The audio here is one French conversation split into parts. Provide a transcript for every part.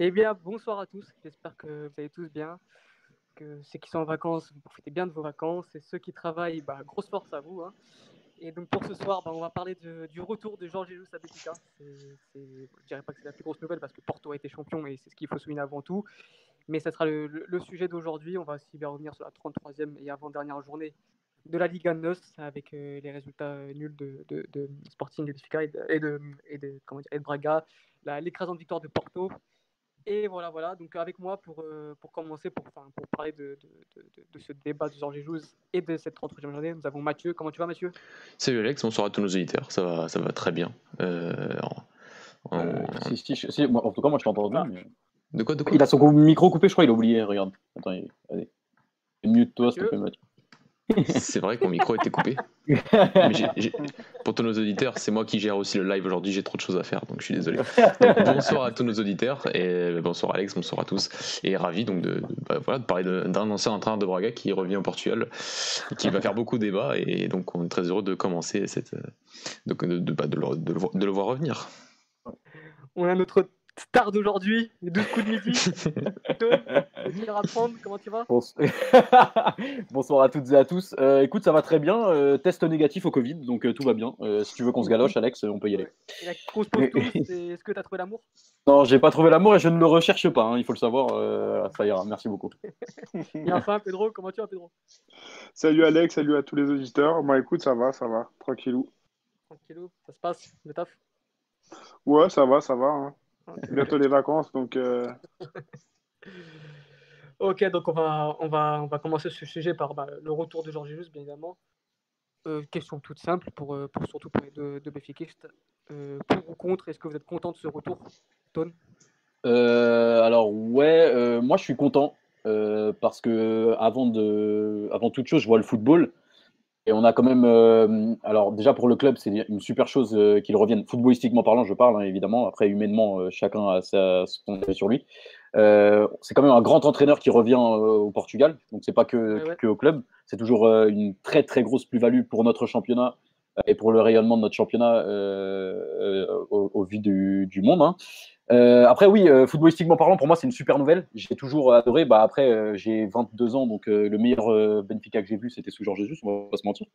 Eh bien, bonsoir à tous. J'espère que vous allez tous bien. Que ceux qui sont en vacances, vous profitez bien de vos vacances. Et ceux qui travaillent, bah, grosse force à vous. hein. Et donc pour ce soir, bah, on va parler du retour de Georges Jesus à c'est- Je dirais pas que c'est la plus grosse nouvelle parce que Porto a été champion et c'est ce qu'il faut souligner avant tout. Mais ça sera le, sujet d'aujourd'hui. On va aussi bien revenir sur la 33e et avant-dernière journée de la Liga NOS avec euh, les résultats euh, nuls de, Sporting de et de, et de, et de- comment dire, et de Braga, l'écrasante victoire de Porto. Et voilà, voilà. Donc avec moi pour, euh, pour commencer, pour, enfin, pour parler de, de, de- de ce débat de Georges Jesus et de cette 33e journée, nous avons Mathieu. Comment tu vas Mathieu? Salut Alex, bonsoir à tous nos auditeurs, ça va, ça va très bien. Euh, Euh, si, si, si, si, moi, en tout cas, moi je t'entends bien. Ah. mais- De quoi, de quoi? Il a son micro coupé, je crois, il a oublié. Regarde. Attends, il- allez. Mute-toi, s'il te plaît, Mathieu. C'est vrai que mon micro était coupé. Pour tous nos auditeurs, c'est moi qui gère aussi le live aujourd'hui, j'ai trop de choses à faire, donc je suis désolé. Bonsoir à tous nos auditeurs, et bonsoir Alex, bonsoir à tous. Et ravi donc de, bah, voilà, de parler d'un ancien entraîneur de Braga qui revient au Portugal, qui va faire beaucoup de débats, et donc on est très heureux de commencer cette, euh, de, de, bah, de le, le le voir revenir. On a notre star d'aujourd'hui, les 12 coups de midi. Venir apprendre, comment tu vas? Bonsoir. Bonsoir à toutes et à tous. Euh, écoute, ça va très bien. euh, test négatif au Covid, donc euh, tout va bien. Euh, si tu veux qu'on se galoche, Alex, on peut y aller. Et la grosse pause tous, c'est est-ce que tu as trouvé l'amour? Non, j'ai pas trouvé l'amour et je ne le recherche pas, hein, il faut le savoir. euh, ça ira, merci beaucoup. Et enfin, Pedro, comment tu vas Pedro? Salut Alex, salut à tous les auditeurs. Moi, écoute, ça va, ça va, tranquillou. Tranquillou, ça se passe, le taf? Ouais, ça va, ça va. hein. Bientôt les vacances, donc euh, Ok, donc on va, on va, on va commencer ce sujet par bah, le retour de Georges bien évidemment. Euh, question toute simple, pour, euh, pour surtout pour les deux, deux béfiquistes. Euh, pour ou contre, est-ce que vous êtes content de ce retour Ton Euh, alors ouais, euh, moi je suis content euh, parce que avant de, avant toute chose, je vois le football et on a quand même, euh, alors déjà pour le club, c'est une super chose euh, qu'il revienne. Footballistiquement parlant, je parle hein, évidemment. Après humainement, euh, chacun a sa, son avis sur lui. C'est quand même un grand entraîneur qui revient au Portugal, donc c'est pas que, Ouais, ouais. que au club. C'est toujours une très très grosse plus-value pour notre championnat et pour le rayonnement de notre championnat au, au vu du, du monde. hein. Euh, après, oui, euh, footballistiquement parlant, pour moi, c'est une super nouvelle. J'ai toujours adoré. Bah, après, euh, j'ai 22 ans, donc euh, le meilleur Benfica que j'ai vu, c'était sous Georges Jesus, on va pas se mentir,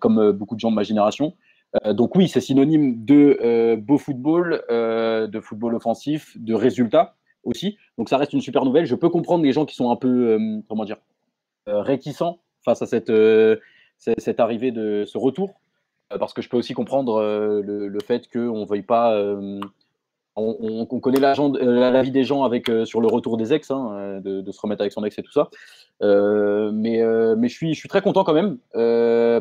comme beaucoup de gens de ma génération. Donc oui, c'est synonyme de beau football, de football offensif, de résultats aussi. Donc ça reste une super nouvelle. Je peux comprendre les gens qui sont un peu, comment dire, réticents face à cette, cette, arrivée de ce retour, parce que je peux aussi comprendre le, le fait qu'on ne veuille pas... on, on- on connaît euh, la vie des gens avec, euh, sur le retour des ex, hein, euh, de, se remettre avec son ex et tout ça. Mais je, suis, très content quand même,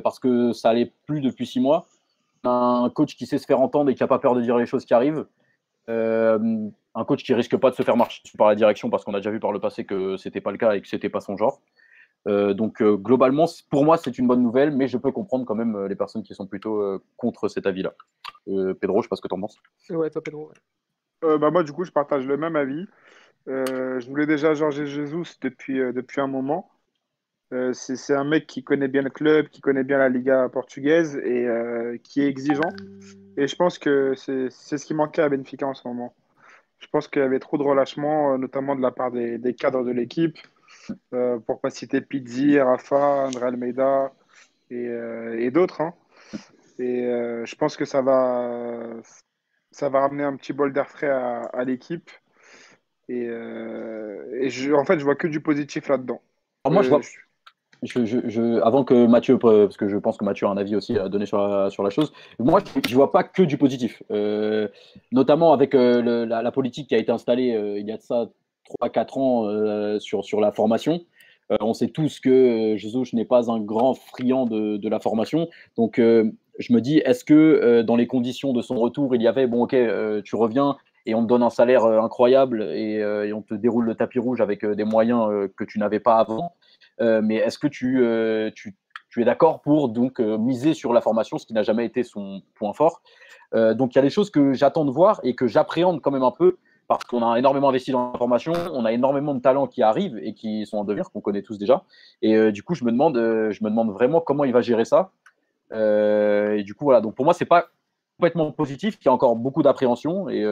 parce que ça allait plus depuis six mois. Un coach qui sait se faire entendre et qui n'a pas peur de dire les choses qui arrivent. Un coach qui risque pas de se faire marcher par la direction, parce qu'on a déjà vu par le passé que c'était pas le cas et que c'était pas son genre. Donc globalement, pour moi, c'est une bonne nouvelle, mais je peux comprendre quand même les personnes qui sont plutôt contre cet avis-là. Pedro, je sais pas ce que tu en penses. Ouais, toi Pedro. Euh, bah, moi, du coup, je partage le même avis. Euh, je voulais déjà Jorge Jesus depuis, euh, depuis un moment. Euh, c'est un mec qui connaît bien le club, qui connaît bien la Liga portugaise et qui est exigeant. Et je pense que c'est ce qui manquait à Benfica en ce moment. Je pense qu'il y avait trop de relâchement, notamment de la part des, cadres de l'équipe. Pour pas citer Pizzi, Rafa, André Almeida et, et d'autres. hein. Et je pense que ça va, ça va ramener un petit bol d'air frais à, à l'équipe. Et, euh, et je, en fait, je vois que du positif là-dedans. Alors moi, je Euh, vois, je, je- je- avant que Mathieu, euh, parce que je pense que Mathieu a un avis aussi à donner sur la, sur la chose, moi je ne vois pas que du positif, Euh, notamment avec euh, le- la, la politique qui a été installée euh, il y a de ça 3-4 ans sur, sur la formation. On sait tous que Jesus n'est pas un grand friand de, de la formation, donc je me dis, est-ce que euh, dans les conditions de son retour, il y avait, bon ok, euh, tu reviens et on te donne un salaire euh, incroyable et, on te déroule le tapis rouge avec des moyens que tu n'avais pas avant. Mais est-ce que tu, es d'accord pour donc miser sur la formation, ce qui n'a jamais été son point fort? Donc il y a des choses que j'attends de voir et que j'appréhende quand même un peu parce qu'on a énormément investi dans la formation, on a énormément de talents qui arrivent et qui sont en devenir, qu'on connaît tous déjà. Et du coup, je me demande vraiment comment il va gérer ça. Euh, et du coup, voilà. Donc pour moi, c'est pas complètement positif, qui a encore beaucoup d'appréhension, et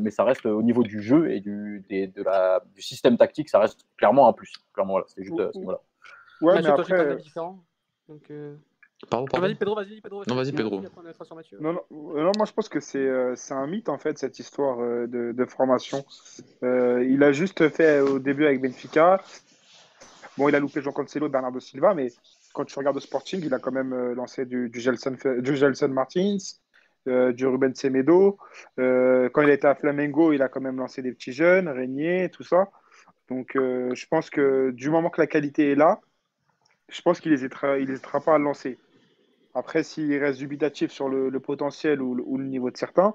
mais ça reste au niveau du jeu et du, de la, du système tactique, ça reste clairement un plus. Clairement, voilà, c'est juste voilà. Ouais, mais après. Donc, Pardon, pardon. Vas-y, Pedro, vas-y, Pedro. Non, vas-y, Pedro. Non, non, non, moi je pense que c'est euh, un mythe en fait, cette histoire euh, de, de, formation. Euh, il a juste fait au début avec Benfica. Bon, il a loupé Jean Cancelo, Bernardo Silva, mais quand tu regardes le Sporting, il a quand même lancé du, du, Gelson, Martins, du Ruben Semedo. quand il était à Flamengo, il a quand même lancé des petits jeunes, Régnier, tout ça. Donc je pense que du moment que la qualité est là, je pense qu'il n'hésitera, il pas à le lancer. Après, s'il reste dubitatif sur le, potentiel ou, le niveau de certains,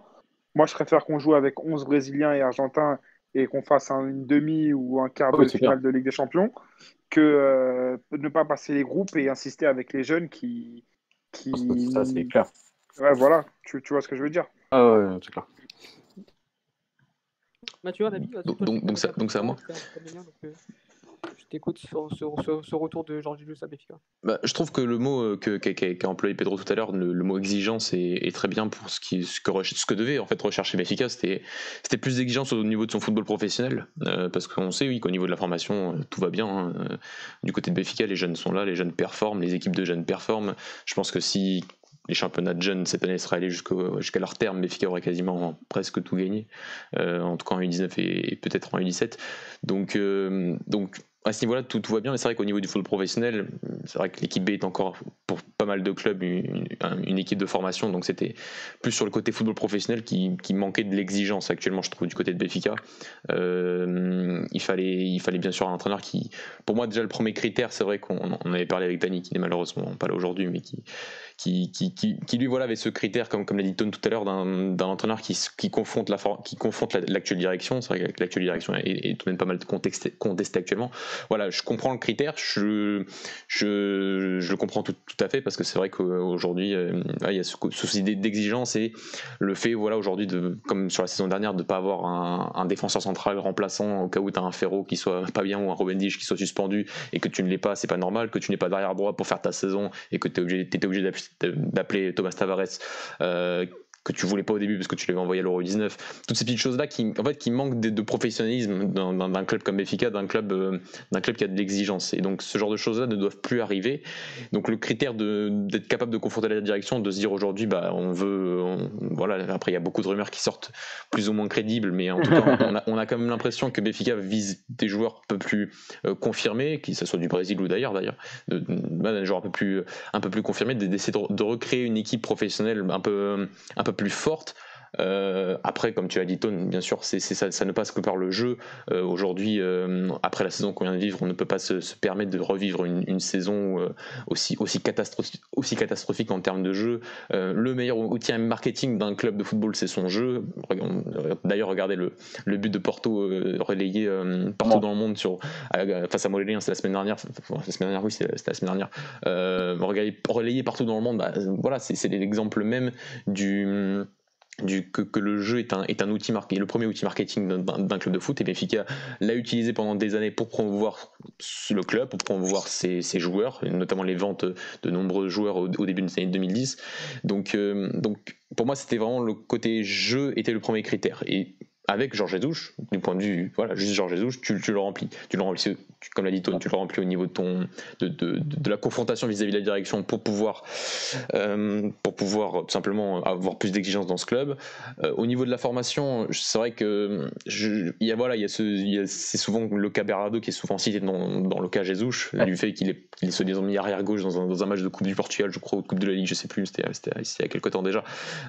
moi, je préfère qu'on joue avec 11 Brésiliens et Argentins et qu'on fasse une demi ou un quart de finale de Ligue des Champions que euh, ne pas passer les groupes et insister avec les jeunes qui. qui... Ça, c'est clair. Ouais, voilà, tu, tu, vois ce que je veux dire. Ah ouais, c'est clair. Mathieu, un avis donc, donc, donc, ça, donc, c'est à moi. Je t'écoute sur, ce retour de Georges Jesus à Béfica. Bah, je trouve que le mot euh, qu'a employé Pedro tout à l'heure, le, mot exigence, est, très bien pour ce, qui, ce, que, ce que devait en fait rechercher Béfica. C'était plus d'exigence au niveau de son football professionnel, euh, parce qu'on sait oui, qu'au niveau de la formation, euh, tout va bien. Hein. Du côté de Béfica, les jeunes sont là, les jeunes performent, les équipes de jeunes performent. Je pense que si les championnats de jeunes cette année seraient allés jusqu'à leur terme, Béfica aurait quasiment presque tout gagné, en tout cas en U19 et, peut-être en U17. Donc, donc à ce niveau-là, tout, va bien, mais c'est vrai qu'au niveau du football professionnel, c'est vrai que l'équipe B est encore, pour pas mal de clubs, une, équipe de formation, donc c'était plus sur le côté football professionnel qui, manquait de l'exigence actuellement, je trouve, du côté de Béfica. Euh, il, fallait, il fallait bien sûr un entraîneur qui, pour moi, déjà le premier critère, c'est vrai qu'on avait parlé avec Dani, qui n'est malheureusement pas là aujourd'hui, mais qui, qui, lui voilà avait ce critère comme comme l'a dit Tone tout à l'heure d'un entraîneur qui, qui confronte la qui confronte l'actuelle direction. C'est vrai que l'actuelle direction est, tout de même pas mal contestée, actuellement. Voilà je comprends le critère. Je je, je le comprends tout, tout, à fait parce que c'est vrai qu'aujourd'hui euh, il y a ce souci d'exigence et le fait voilà aujourd'hui de comme sur la saison dernière de pas avoir un, un défenseur central remplaçant au cas où tu as un Ferro qui soit pas bien ou un Robin qui soit suspendu et que tu ne l'es pas c'est pas normal. Que tu n'es pas derrière droit pour faire ta saison et que tu étais obligé d'appuyer d'appeler Thomas Tavares euh, que tu voulais pas au début parce que tu l'avais envoyé à l'Euro 19 toutes ces petites choses là qui en fait qui manquent de, professionnalisme d'un club comme Benfica d'un club euh, club qui a de l'exigence. Et donc ce genre de choses là ne doivent plus arriver. Donc le critère d'être capable de confronter la direction de se dire aujourd'hui bah on veut voilà après il y a beaucoup de rumeurs qui sortent plus ou moins crédibles mais en tout cas on a, quand même l'impression que Benfica vise des joueurs un peu plus euh, confirmés que ce soit du Brésil ou d'ailleurs d'ailleurs des joueurs un peu plus un peu plus confirmés d'essayer de, de, recréer une équipe professionnelle un peu un peu plus forte. Euh, après, comme tu as dit, Tone, bien sûr, c'est, ça, ça, ne passe que par le jeu. Euh, aujourd'hui, euh, après la saison qu'on vient de vivre, on ne peut pas se, permettre de revivre une, saison aussi, aussi, catastrophique, aussi catastrophique en termes de jeu. le meilleur outil marketing d'un club de football, c'est son jeu. D'ailleurs, regardez le, le, but de Porto relayé partout dans le monde sur, face à Moléliens, c'est la semaine dernière. la semaine dernière, oui, c'était la semaine dernière. relayé partout dans le monde, bah, voilà, c'est l'exemple même du du, que, le jeu est un, est un outil marqué, le premier outil marketing d'un club de foot, et Benfica l'a utilisé pendant des années pour promouvoir le club, pour promouvoir ses, ses joueurs, notamment les ventes de nombreux joueurs au, début des années 2010. Donc, euh, donc pour moi, c'était vraiment le côté jeu était le premier critère. Et avec Georges Jesus, du point de vue, voilà, juste Georges Jesus, tu, tu, le remplis. Tu le remplis, comme l'a dit Tone, tu le remplis au niveau de, ton, de, de, de la confrontation vis-à-vis de la direction pour pouvoir, euh, pour pouvoir tout simplement avoir plus d'exigence dans ce club. Euh, au niveau de la formation, c'est vrai que je, il y a, voilà, il y a ce, c'est souvent le cas qui est souvent cité dans, dans le cas Jesus, du fait qu'il est, qu'il est mis arrière gauche dans un, dans un, match de Coupe du Portugal, je crois, ou Coupe de la Ligue, je sais plus, c'était, il y a quelques temps déjà.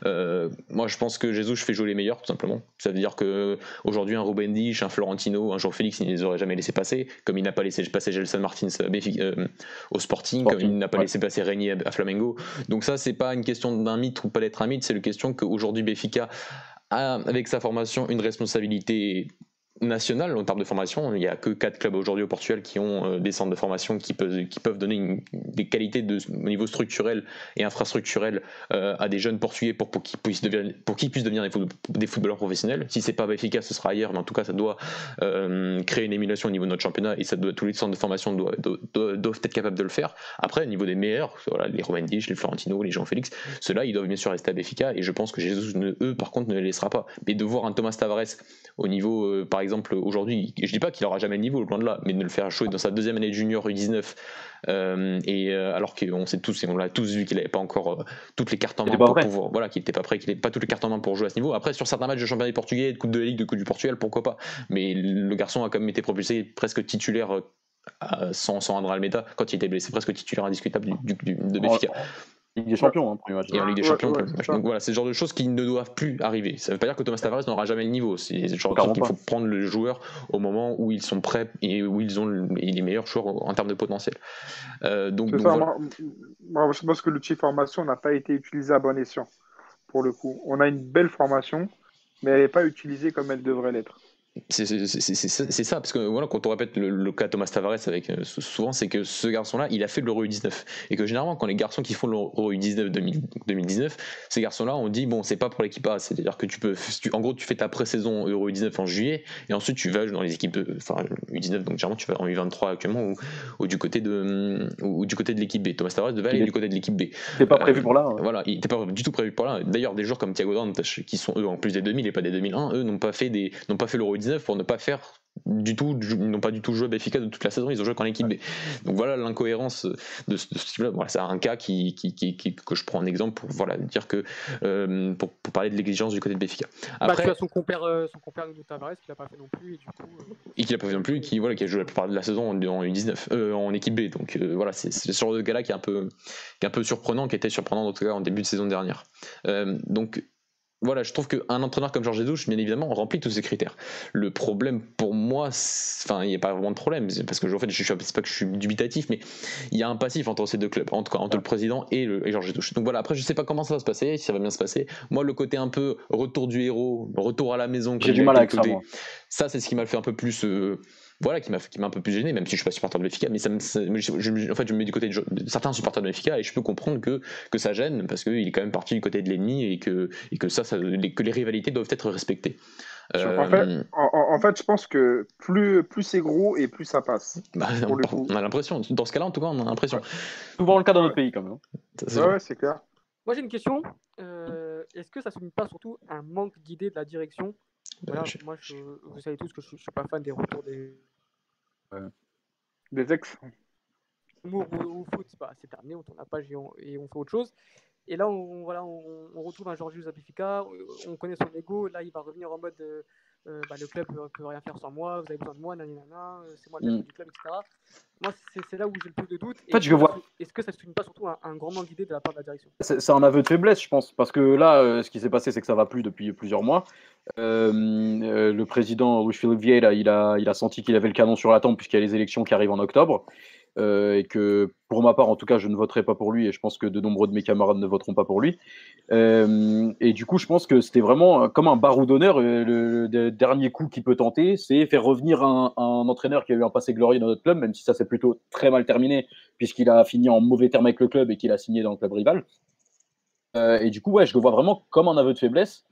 Euh, moi, je pense que Jesus fait jouer les meilleurs, tout simplement. Ça veut dire que aujourd'hui un Ruben Dich, un Florentino, un Jean Félix, il ne les aurait jamais laissé passer, comme il n'a pas laissé passer Gelson Martins euh, euh, au Sporting, comme il n'a pas laissé passer Régnier à, Flamengo. Donc ça, c'est pas une question d'un mythe ou pas d'être un mythe, c'est une question qu'aujourd'hui Béfica a avec sa formation une responsabilité national en termes de formation. Il n'y a que quatre clubs aujourd'hui au Portugal qui ont euh, des centres de formation qui peuvent, donner des qualités de, au niveau structurel et infrastructurel euh, à des jeunes portugais pour, pour qu'ils puissent devenir, pour qu'ils puissent devenir des, footballeurs professionnels. Si c'est pas efficace, ce sera ailleurs, mais en tout cas, ça doit euh, créer une émulation au niveau de notre championnat et tous les centres de formation doivent, être capables de le faire. Après, au niveau des meilleurs, les Romain Dich, les Florentino, les Jean-Félix, ceux-là, ils doivent bien sûr rester à Béfica et je pense que Jésus, eux, par contre, ne les laissera pas. Mais de voir un Thomas Tavares au niveau, par exemple, exemple, aujourd'hui, je dis pas qu'il aura jamais le niveau, loin de là, mais de le faire jouer dans sa deuxième année de junior U19, euh, et euh, alors qu'on sait tous, et on l'a tous vu qu'il n'avait pas encore euh, toutes les cartes en main pour pouvoir, voilà, qu'il n'était pas prêt, qu'il n'avait pas toutes les cartes en main pour jouer à ce niveau. Après, sur certains matchs de championnat portugais, de Coupe de la Ligue, de Coupe du Portugal, pourquoi pas. Mais le garçon a quand même été propulsé presque titulaire sans, sans André Almeida quand il était blessé, presque titulaire indiscutable du, du, de Benfica. Ligue des Champions, hein, premier match. Et en Ligue des Champions, Donc voilà, c'est le genre de choses qui ne doivent plus arriver. Ça ne veut pas dire que Thomas Tavares n'aura jamais le niveau. C'est le genre de choses qu'il faut prendre le joueur au moment où ils sont prêts et où ils ont les meilleurs joueurs en termes de potentiel. Euh, donc, moi, je pense que l'outil formation n'a pas été utilisé à bon escient, pour le coup. On a une belle formation, mais elle n'est pas utilisée comme elle devrait l'être. C'est ça, parce que voilà, quand on répète le, cas Thomas Tavares, avec, euh, souvent c'est que ce garçon-là, il a fait l'Euro U19. Et que généralement, quand les garçons qui font l'Euro U19 2019, ces garçons-là, on dit, bon, c'est pas pour l'équipe A, c'est-à-dire que tu peux, en gros, tu fais ta pré-saison Euro U19 en juillet, et ensuite tu vas dans les équipes, de, enfin, U19, donc généralement tu vas en U23 actuellement, ou, du, côté de, ou, du côté de l'équipe B. Thomas Tavares devait aller du côté de l'équipe B. C'était pas prévu pour là. Hein. Voilà, il n'était pas du tout prévu pour là. D'ailleurs, des joueurs comme Thiago Dantas, qui sont eux en plus des 2000 et pas des 2001, eux n'ont pas fait, des, pas fait l'Euro pour ne pas faire du tout, ils n'ont pas du tout joué efficace de toute la saison, ils ont joué qu'en équipe B. Donc voilà l'incohérence de, ce type-là. Voilà, c'est un cas qui, qui, qui, que je prends en exemple pour voilà, dire que, euh, pour, pour, parler de l'exigence du côté de Béfica. Après, bah, tu as son compère, euh, son compère de Tavares qui l'a pas fait non plus. Et, du coup, euh... et qui l'a pas fait non plus, qui, voilà, qui a joué la plupart de la saison en, en U19, euh, en équipe B. Donc voilà, c'est ce genre de gars-là qui, est un peu, qui est un peu surprenant, qui était surprenant en tout cas en début de saison dernière. donc voilà, je trouve qu'un entraîneur comme Georges Jesus, bien évidemment, remplit tous ces critères. Le problème pour moi, enfin, il n'y a pas vraiment de problème, parce que en fait, je suis, c'est pas que je suis dubitatif, mais il y a un passif entre ces deux clubs, entre, entre le président et, le, et Georges Jesus. Donc voilà, après, je sais pas comment ça va se passer, si ça va bien se passer. Moi, le côté un peu retour du héros, retour à la maison, j'ai du mal avec ça. Ça, c'est ce qui m'a fait un peu plus. Euh, voilà, qui m'a qui m'a un peu plus gêné, même si je suis pas supporter de Benfica, mais ça, me, je, en fait, je me mets du côté de, certains supporters de Benfica et je peux comprendre que, que ça gêne parce qu'il est quand même parti du côté de l'ennemi et que, et que ça, ça que les rivalités doivent être respectées. Euh, en, fait, je pense que plus, plus c'est gros et plus ça passe. Bah, on, a l'impression, dans ce cas-là, en tout cas, on a l'impression. Souvent le cas dans notre pays, quand même. Hein. Ouais, c'est clair. Moi, j'ai une question. Euh, est-ce que ça ne pas surtout un manque d'idées de la direction voilà, Moi, je, vous savez tous que je ne suis pas fan des retours des, des ex. Au, au, foot, c'est terminé, on tourne la page et on, et on, fait autre chose. Et là, on, voilà, on, retrouve un Georgios Abifica, on connaît son ego, là, il va revenir en mode euh, euh, bah, le club ne peut rien faire sans moi, vous avez besoin de moi, nanana, euh, c'est moi le mm. du club, etc. Moi, c'est là où j'ai le plus de doutes. En fait, je vois. Est-ce que ça ne se finit pas surtout un, grand manque d'idées de la part de la direction? C'est un aveu de faiblesse, je pense, parce que là, ce qui s'est passé, c'est que ça va plus depuis plusieurs mois. le président Philippe Vieira, il a, il a senti qu'il avait le canon sur la tempe puisqu'il y a les élections qui arrivent en octobre. Euh, et que pour ma part, en tout cas, je ne voterai pas pour lui et je pense que de nombreux de mes camarades ne voteront pas pour lui. Euh, et du coup, je pense que c'était vraiment comme un barou d'honneur. Euh, le, dernier coup qu'il peut tenter, c'est faire revenir un, entraîneur qui a eu un passé glorieux dans notre club, même si ça s'est plutôt très mal terminé, puisqu'il a fini en mauvais terme avec le club et qu'il a signé dans le club rival. et du coup, ouais, je le vois vraiment comme un aveu de faiblesse.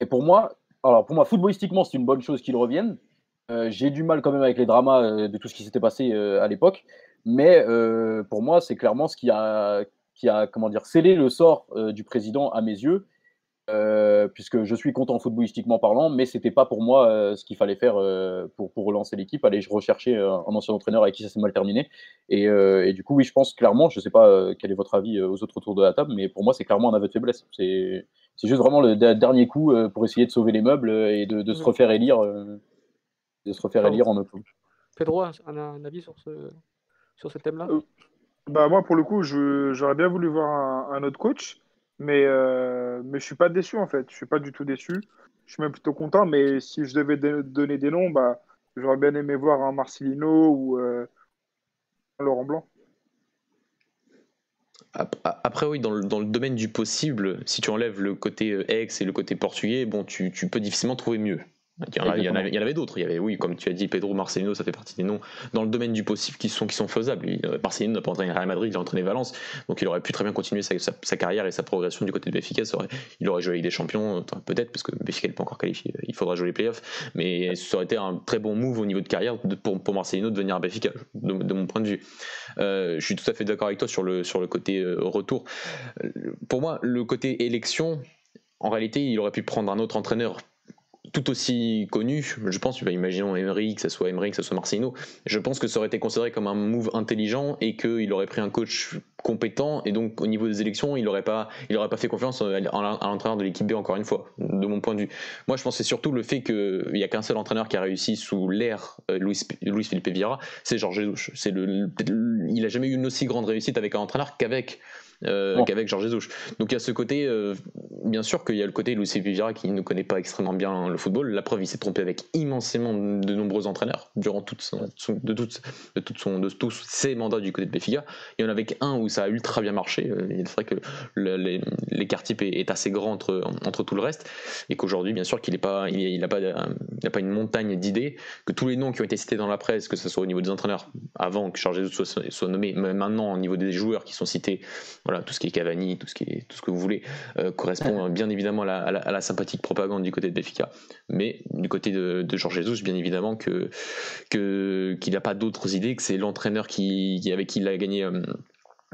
Et pour moi, alors pour moi, footballistiquement, c'est une bonne chose qu'il revienne. J'ai du mal quand même avec les dramas de tout ce qui s'était passé à l'époque. Mais euh, pour moi, c'est clairement ce qui a, qui a comment dire, scellé le sort euh, du président à mes yeux, euh, puisque je suis content footballistiquement parlant, mais c'était pas pour moi ce qu'il fallait faire pour, pour, relancer l'équipe. Allez, je recherchais un, ancien entraîneur avec qui ça s'est mal terminé. Et, et, du coup, oui, je pense clairement, je sais pas quel est votre avis aux autres autour de la table, mais pour moi, c'est clairement un aveu de faiblesse. C'est juste vraiment le dernier coup pour essayer de sauver les meubles et de, de se refaire élire, de se refaire élire en octobre. Pedro, un, un avis sur ce, sur ce thème-là? Euh, bah Moi, pour le coup, j'aurais bien voulu voir un, autre coach, mais, euh, mais je suis pas déçu en fait. Je suis pas du tout déçu. Je suis même plutôt content, mais si je devais donner des noms, bah, j'aurais bien aimé voir un Marcelino ou euh, un Laurent Blanc. Après, oui, dans le, dans le, domaine du possible, si tu enlèves le côté ex et le côté portugais, bon, tu, tu peux difficilement trouver mieux. Il y, en, avait, d'autres. Il y avait, oui, comme tu as dit, Pedro Marcelino, ça fait partie des noms dans le domaine du possible qui sont, qui sont faisables. Il- euh, Marcelino n'a pas entraîné Real Madrid, il a entraîné Valence, donc il aurait pu très bien continuer sa, carrière et sa progression du côté de aurait- il aurait joué avec des champions, enfin, peut-être, parce que Benfica n'est pas encore qualifié, il faudra jouer les playoffs, mais ça aurait été un très bon move au niveau de carrière pour, Marcelino de venir à Benfica, de, mon point de vue. Euh, je suis tout à fait d'accord avec toi sur le, sur le côté euh, retour. Euh, Pour moi, le côté élection, en réalité, il aurait pu prendre un autre entraîneur tout aussi connu, je pense, bah, imaginons Emery, que ce soit Emery, que ce soit Marcino, je pense que ça aurait été considéré comme un move intelligent et qu'il aurait pris un coach compétent et donc au niveau des élections, il n'aurait pas, il aurait pas fait confiance à l'entraîneur de l'équipe B encore une fois, de mon point de vue. Moi, je pense que c'est surtout le fait qu'il n'y a qu'un seul entraîneur qui a réussi sous l'ère euh, Luis, Luis Felipe Vieira, c'est Georges Jesus. C'est le, il a jamais eu une aussi grande réussite avec un entraîneur qu'avec euh, Bon. qu'avec Georges Jesus. Donc il y a ce côté, euh, bien sûr qu'il y a le côté Luis Vieira qui ne connaît pas extrêmement bien le football. La preuve, il s'est trompé avec immensément de nombreux entraîneurs durant toute de, toute- de, toute son- de tous ses mandats du côté de Benfica. Il y en avait qu'un où ça a ultra bien marché. Euh, Il est que l'écart type est, assez grand entre, entre tout le reste et qu'aujourd'hui, bien sûr, qu'il n'a pas, il, il a pas, pas une montagne d'idées, que tous les noms qui ont été cités dans la presse, que ce soit au niveau des entraîneurs avant que Georges Jesus soit, soit nommé, maintenant au niveau des joueurs qui sont cités, voilà, tout ce qui est Cavani, tout ce, qui tout ce que vous voulez, euh, correspond euh, bien évidemment à la, sympathique propagande du côté de Benfica. Mais du côté de, Georges Jesus, bien évidemment qu'il n'a pas d'autres idées, que c'est l'entraîneur avec qui il a gagné. euh,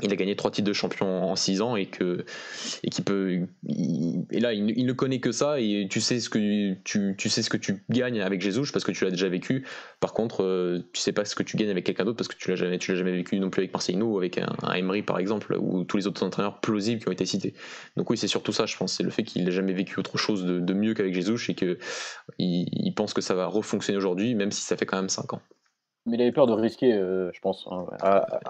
il a gagné trois titres de champion en six ans et que et qui peut il- et là il, ne- connaît que ça et tu sais ce que tu, tu sais ce que tu gagnes avec Jesus parce que tu l'as déjà vécu. Par contre euh, tu sais pas ce que tu gagnes avec quelqu'un d'autre parce que tu l'as jamais tu l'as jamais vécu non plus avec Marcelino ou avec un, un Emery par exemple ou tous les autres entraîneurs plausibles qui ont été cités. Donc oui c'est surtout ça je pense. C'est le fait qu'il n'a jamais vécu autre chose de, de mieux qu'avec Jesus et que il, il pense que ça va refonctionner aujourd'hui même si ça fait quand même cinq ans Mais il avait peur de risquer, euh, je pense. hein.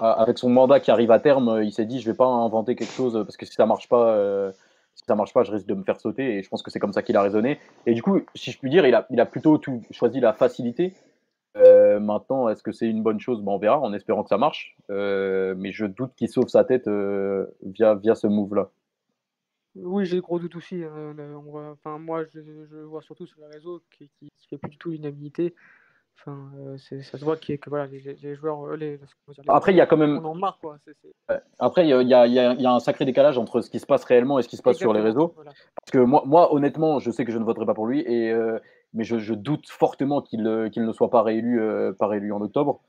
Avec son mandat qui arrive à terme, euh, il s'est dit je vais pas inventer quelque chose euh, parce que si ça marche pas, si ça marche pas, je risque de me faire sauter. Et je pense que c'est comme ça qu'il a raisonné. Et du coup, si je puis dire, il a, il a plutôt tout choisi la facilité. Maintenant, est-ce que c'est une bonne chose? Bon, On verra, en espérant que ça marche. Mais je doute qu'il sauve sa tête via, via ce move-là. Oui, j'ai gros doutes aussi. hein, on moi, je, je vois surtout sur les réseaux qui ne fait plus du tout l'unanimité. Enfin, euh, ça se voit que voilà, les, joueurs, euh, les, les Après, il y a quand même- on en marre, quoi. c'est- c'est- Après, il y a, il y a- y a- il y a un sacré décalage entre ce qui se passe réellement et ce qui se passe sur les réseaux. voilà. Parce que moi, moi, honnêtement, je sais que je ne voterai pas pour lui, et, euh, mais je, je doute fortement qu'il qu'il ne soit pas réélu, euh, pas réélu en octobre.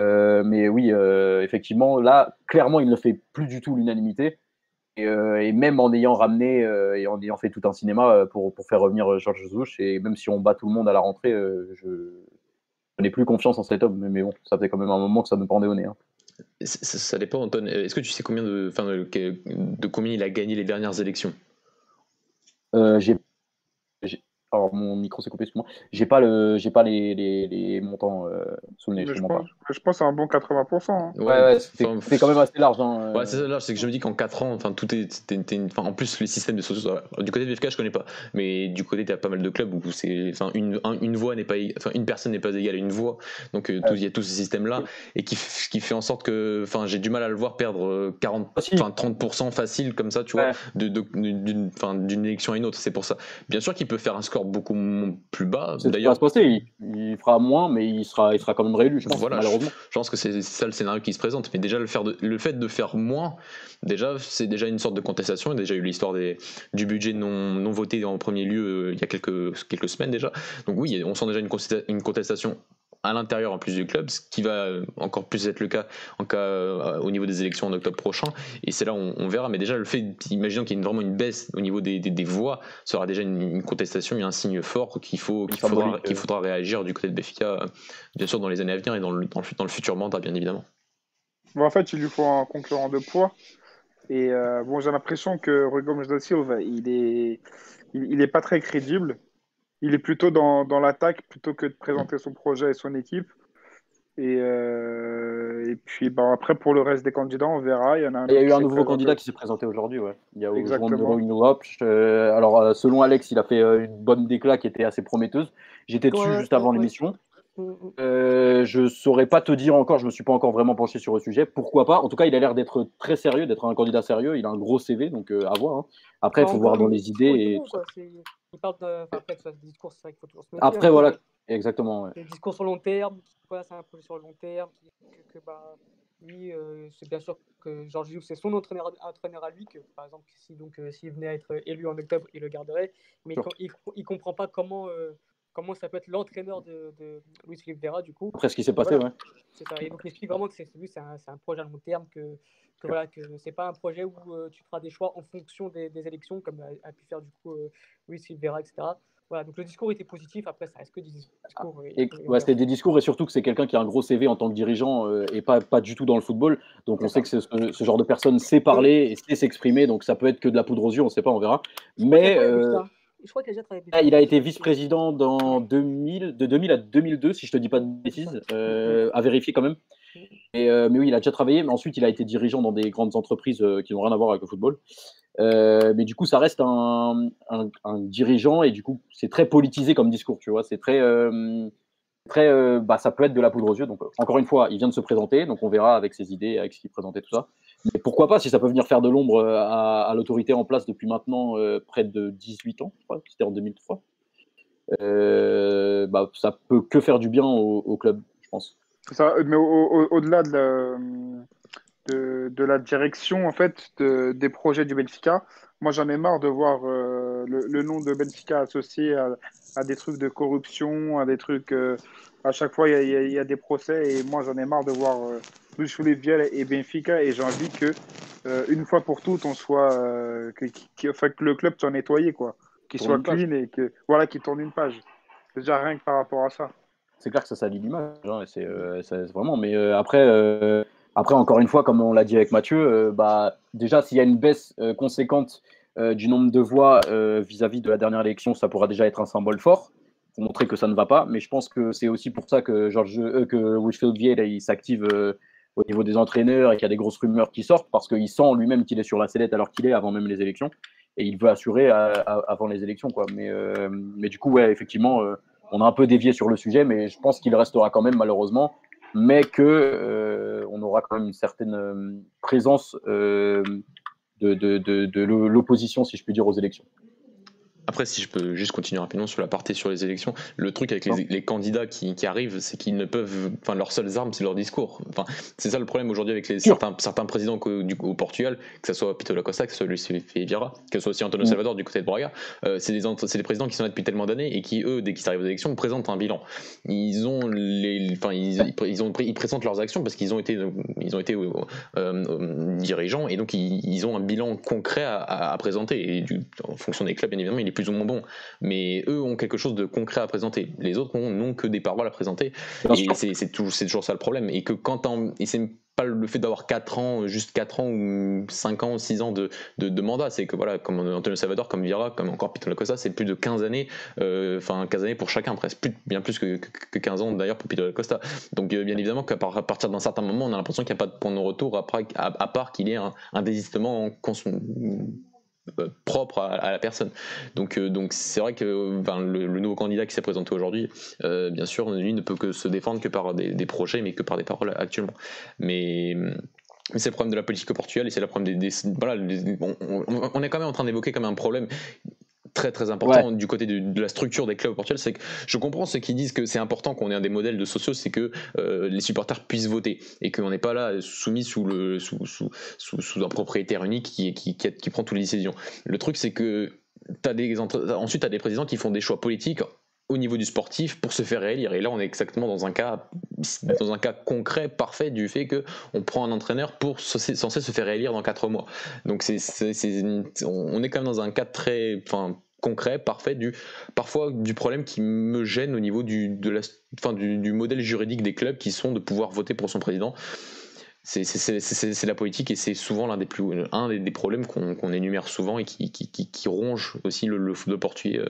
Mais oui, effectivement, là, clairement, il ne fait plus du tout l'unanimité. Et, euh, et même en ayant ramené euh, et en ayant fait tout un cinéma euh, pour, pour faire revenir Georges Jesus, et même si on bat tout le monde à la rentrée, je n'ai plus confiance en cet homme. Mais, bon, ça fait quand même un moment que ça me pendait au nez. hein. ça, ça- ça dépend Anton est-ce que tu sais combien de, de, de combien il a gagné les dernières élections? Euh, j'ai- alors mon micro s'est coupé, excuse-moi. J'ai pas le, j'ai pas les, les, les montants euh, sous le nez. Je pense, je pense à un bon 80%. hein. Ouais, ouais, c'est, enfin, c'est quand même assez large. Hein, Ouais, c'est ça, là, c'est que je me dis qu'en 4 ans, enfin, tout est, t'es- t'es une- enfin, en plus, les systèmes de sociaux, du côté de BFK, je connais pas, mais du côté, t'as pas mal de clubs où c'est, enfin, une, un- une voix n'est pas, enfin, une personne n'est pas égale à une voix, donc euh, il y a tous ces systèmes-là, et qui, qui fait en sorte que, enfin, j'ai du mal à le voir perdre euh, 40, Facile. enfin, 30% facile comme ça, tu vois, de, de- d'une, enfin, d'une élection à une autre, c'est pour ça. Bien sûr qu'il peut faire un score beaucoup plus bas, d'ailleurs. Il, il fera moins, mais il sera, il sera quand même réélu, je pense, Voilà, malheureusement. je pense que c'est ça le scénario qui se présente. Mais déjà, le, faire de- le fait de faire moins, déjà, c'est déjà une sorte de contestation. Il y a déjà eu l'histoire du budget non, non voté en premier lieu euh, il y a quelques, quelques semaines déjà. Donc oui, on sent déjà une contestation à l'intérieur en plus du club, ce qui va encore plus être le cas en cas euh, au niveau des élections en octobre prochain. Et c'est là où on, on verra. Mais déjà, le fait, imaginons qu'il y ait une- vraiment une baisse au niveau des, des- des voix, sera déjà une, une contestation et un signe fort qu'il faut, qu'il faudra, qu'il euh. faudra réagir du côté de Béfica, euh, bien sûr, dans les années à venir et dans le, dans le, dans le futur mandat, bien évidemment. Bon, en fait, il lui faut un concurrent de poids. Et euh, bon, j'ai l'impression que Rui Gomes da Silva, il est, il, il est pas très crédible. Il est plutôt dans, dans l'attaque plutôt que de présenter son projet et son équipe. Et, euh, et puis, bon, après, pour le reste des candidats, on verra. Il y en a un, Il y a eu un nouveau présenté. candidat qui s'est présenté aujourd'hui. Ouais. Il y a Exactement. Joueur de Europe. Je- alors, euh, selon Alex, il a fait euh, une bonne déclat qui était assez prometteuse. J'étais dessus Ouais, juste avant ouais. l'émission. Mm, mm. Euh, je saurais pas te dire encore, je me suis pas encore vraiment penché sur le sujet. Pourquoi pas? En tout cas, il a l'air d'être très sérieux, d'être un candidat sérieux. Il a un gros CV, donc euh, à voir. hein. Après, il Pas faut voir dans les idées. trop Et... bon, quoi, c'est- il parle de, enfin, après, discours, c'est vrai qu'il faut toujours se Après, voilà, exactement. Des discours sur long terme, voilà, c'est un projet sur le long terme, que, que bah, lui, euh, c'est bien sûr que Georges Jesus, c'est son entraîneur, entraîneur à lui, que par exemple, si donc euh, s'il venait à être élu en octobre, il le garderait, mais il, il, comprend pas comment, euh, comment ça peut être l'entraîneur de, de Luis Philippe Vera, du coup. Après ce qui s'est passé, ouais. C'est ça. Et donc, il explique vraiment que c'est un, un, projet à long terme, que, que voilà, que c'est pas un projet où tu feras des choix en fonction des, des élections, comme a, a, pu faire du coup Luis Philippe Vera, etc. Voilà, donc le discours était positif. Après, ça reste que des discours. Et, et, ouais, c'était des discours et surtout que c'est quelqu'un qui a un gros CV en tant que dirigeant euh, et pas, pas du tout dans le football. Donc on sait que ce, ce, genre de personne sait parler et sait s'exprimer. Donc ça peut être que de la poudre aux yeux, on ne sait pas, on verra. Mais euh, je crois qu'il a, déjà il a été vice-président dans 2000, de 2000 à 2002, si je te dis pas de bêtises, euh, à vérifier quand même. Et, euh, mais oui, il a déjà travaillé, mais ensuite il a été dirigeant dans des grandes entreprises euh, qui n'ont rien à voir avec le football. Mais du coup, ça reste un, un, un dirigeant et du coup, c'est très politisé comme discours, tu vois. C'est très, très, bah, ça peut être de la poudre aux yeux. Donc, encore une fois, il vient de se présenter, donc on verra avec ses idées, avec ce qu'il présentait, tout ça. Mais pourquoi pas, si ça peut venir faire de l'ombre à, à l'autorité en place depuis maintenant près de 18 ans, c'était en 2003. bah, ça peut que faire du bien au, club, je pense. Mais au-delà au, au de la de, de, la direction en fait de, des projets du Benfica. Moi, j'en ai marre de voir euh, le, le, nom de Benfica associé à, à, des trucs de corruption, à des trucs. Euh, à chaque fois, il y, y, y, a des procès et moi, j'en ai marre de voir euh, Luis et Benfica et j'ai envie que euh, une fois pour toutes, on soit euh, que, que, enfin, que le club soit nettoyé, quoi, qu'il soit clean et que voilà, qu'il tourne une page. Déjà rien que par rapport à ça. C'est clair que ça salit l'image, hein, c'est vraiment. Mais après après, encore une fois, comme on l'a dit avec Mathieu, euh, bah, déjà, s'il y a une baisse euh, conséquente euh, du nombre de voix vis-à-vis -vis de la dernière élection, ça pourra déjà être un symbole fort pour montrer que ça ne va pas. Mais je pense que c'est aussi pour ça que, George, que Wishfield s'active au niveau des entraîneurs et qu'il y a des grosses rumeurs qui sortent parce qu'il sent lui-même qu'il est sur la sellette alors qu'il est avant même les élections et il veut assurer avant les élections. Quoi. Mais, mais du coup, ouais, effectivement, on a un peu dévié sur le sujet, mais je pense qu'il restera quand même malheureusement mais que euh, on aura quand même une certaine euh, présence euh, de, l'opposition, si je puis dire, aux élections. Après, si je peux juste continuer rapidement sur la partie sur les élections, le truc avec les, les candidats qui, qui arrivent, c'est qu'ils ne peuvent, enfin, leurs seules armes, c'est leur discours. Enfin, c'est ça le problème aujourd'hui avec les, certains, certains présidents au, du, au Portugal, que ce soit Pito Costa, que ce soit Luis Vieira, que ce soit aussi Antonio Salvador du côté de Braga. Euh, c'est des, des présidents qui sont là depuis tellement d'années et qui, eux, dès qu'ils arrivent aux élections, présentent un bilan. Ils ont les, enfin, ils, ils, ont, ils présentent leurs actions parce qu'ils ont été, ils ont été euh, euh, dirigeants et donc ils, ils, ont un bilan concret à, à, à présenter. Et du, en fonction des clubs, bien évidemment, il est plus ou moins bon. Mais eux ont quelque chose de concret à présenter. Les autres n'ont que des paroles à présenter. Et c'est toujours, ça le problème. Et que quand et c'est pas le fait d'avoir 4 ans, juste 4 ans ou 5 ans, 6 ans de, de, de mandat, c'est que voilà, comme Antonio Salvador, comme Vira, comme encore Pito Lacosta, c'est plus de 15 années, euh, enfin euh, 15 années pour chacun presque, plus, bien plus que, que, que 15 ans d'ailleurs pour Pito Lacosta. Donc euh, bien évidemment qu'à partir d'un certain moment, on a l'impression qu'il n'y a pas de point de retour après, à, à part qu'il y ait un, un désistement propre à, la personne. Donc euh, donc c'est vrai que le, nouveau candidat qui s'est présenté aujourd'hui, euh, bien sûr, lui ne peut que se défendre que par des, projets, mais que par des paroles actuellement. Mais c'est le problème de la politique au et c'est le problème des, voilà, on, on, on, est quand même en train d'évoquer comme un problème très très important ouais. du côté de, de, la structure des clubs au Portugal, c'est que je comprends ceux qui disent que c'est important qu'on ait un des modèles de sociaux, c'est que euh, les supporters puissent voter et qu'on n'est pas là soumis sous, le, sous, sous, sous, sous un propriétaire unique qui, qui, qui, qui, prend toutes les décisions. Le truc, c'est que as des, ensuite, tu as des présidents qui font des choix politiques au niveau du sportif pour se faire réélire. Et là, on est exactement dans un cas, dans un cas concret, parfait du fait que on prend un entraîneur pour censé se faire réélire dans 4 mois. Donc c'est, on est quand même dans un cas très, enfin concret, parfait, du, parfois du problème qui me gêne au niveau du, de la, enfin, du, du modèle juridique des clubs qui sont de pouvoir voter pour son président c'est la politique et c'est souvent l'un des plus un des, des problèmes qu'on qu énumère souvent et qui, qui, qui, qui ronge aussi le, le football portugais euh,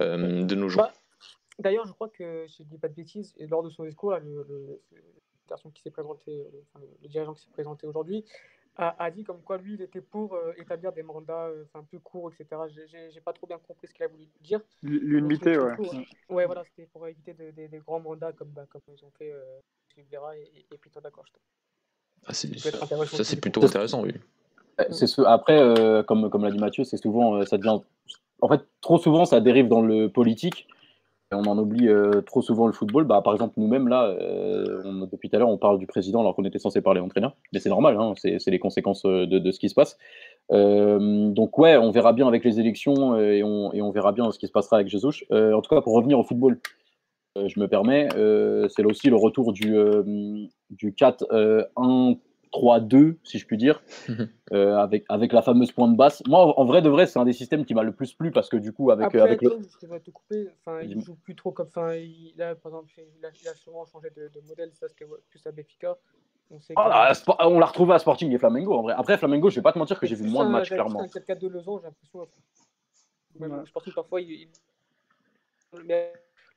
euh, de nos jours. Bah, D'ailleurs, je crois que si je ne dis pas de bêtises, lors de son discours, là, le, le, le, qui s'est présenté, enfin, le, dirigeant qui s'est présenté aujourd'hui, a, a, dit comme quoi lui, il était pour euh, établir des mandats euh, peu courts, etc. J'ai pas trop bien compris ce qu'il a voulu dire. L'unité, ouais. Court, hein. Ouais, voilà, c'était pour éviter de, de, des grands mandats comme, bah, comme ils ont fait euh, et, et Pito d'Acosta. Ah, ça, c'est plutôt intéressant, oui. Ce, après, euh, comme, comme l'a dit Mathieu, c'est souvent, euh, ça devient en fait, trop souvent, ça dérive dans le politique on en oublie euh, trop souvent le football. Bah, par exemple, nous-mêmes, là, euh, depuis tout à l'heure, on parle du président alors qu'on était censé parler entraîneur. Mais c'est normal, hein, c'est les conséquences euh, de, ce qui se passe. Donc, ouais, on verra bien avec les élections et on, verra bien ce qui se passera avec Jesus. en tout cas, pour revenir au football, je me permets, c'est aussi le retour du, du 4-1-3-1 3-2, si je puis dire, mhm. euh, avec, avec la fameuse pointe basse. Moi, en vrai de vrai, c'est un des systèmes qui m'a le plus plu parce que du coup, avec. Le... plus trop comme. Il a, changé de, modèle. Ça, c'était plus à On, ah, on l'a retrouvé à Sporting et Flamengo en vrai. Après, Flamengo, je vais pas te mentir que j'ai vu moins de matchs, clairement.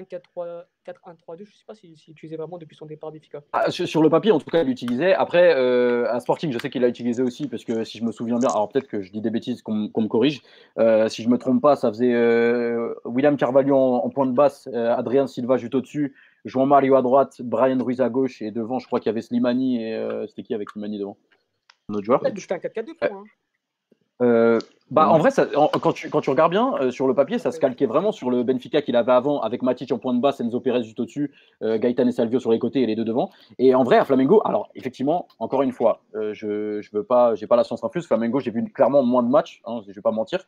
4-1-3-2, je sais pas s'il s'il utilisait vraiment depuis son départ Benfica. Ah, sur, le papier, en tout cas, il l'utilisait. Après, euh, à Sporting, je sais qu'il l'a utilisé aussi, parce que si je me souviens bien, alors peut-être que je dis des bêtises, qu'on me- corrige. Euh, si je me trompe pas, ça faisait euh, William Carvalho en, en point de basse, euh, Adrien Silva juste au-dessus, João Mario à droite, Brian Ruiz à gauche, et devant, je crois qu'il y avait Slimani, et c'était qui avec Slimani devant? Un autre joueur? C'était un 4-4-2 pour moi. hein. Euh, bah, en vrai, ça, en- quand, tu, quand tu regardes bien euh, sur le papier, ça se calquait vraiment sur le Benfica qu'il avait avant, avec Matic en point de basse, Enzo Perez juste au-dessus, euh, Gaëtan et Salvio sur les côtés et les deux devant. Et en vrai, à Flamengo, alors effectivement, encore une fois, euh, je je veux pas, j'ai pas la science infuse. Flamengo, j'ai vu clairement moins de matchs, hein, je vais pas mentir.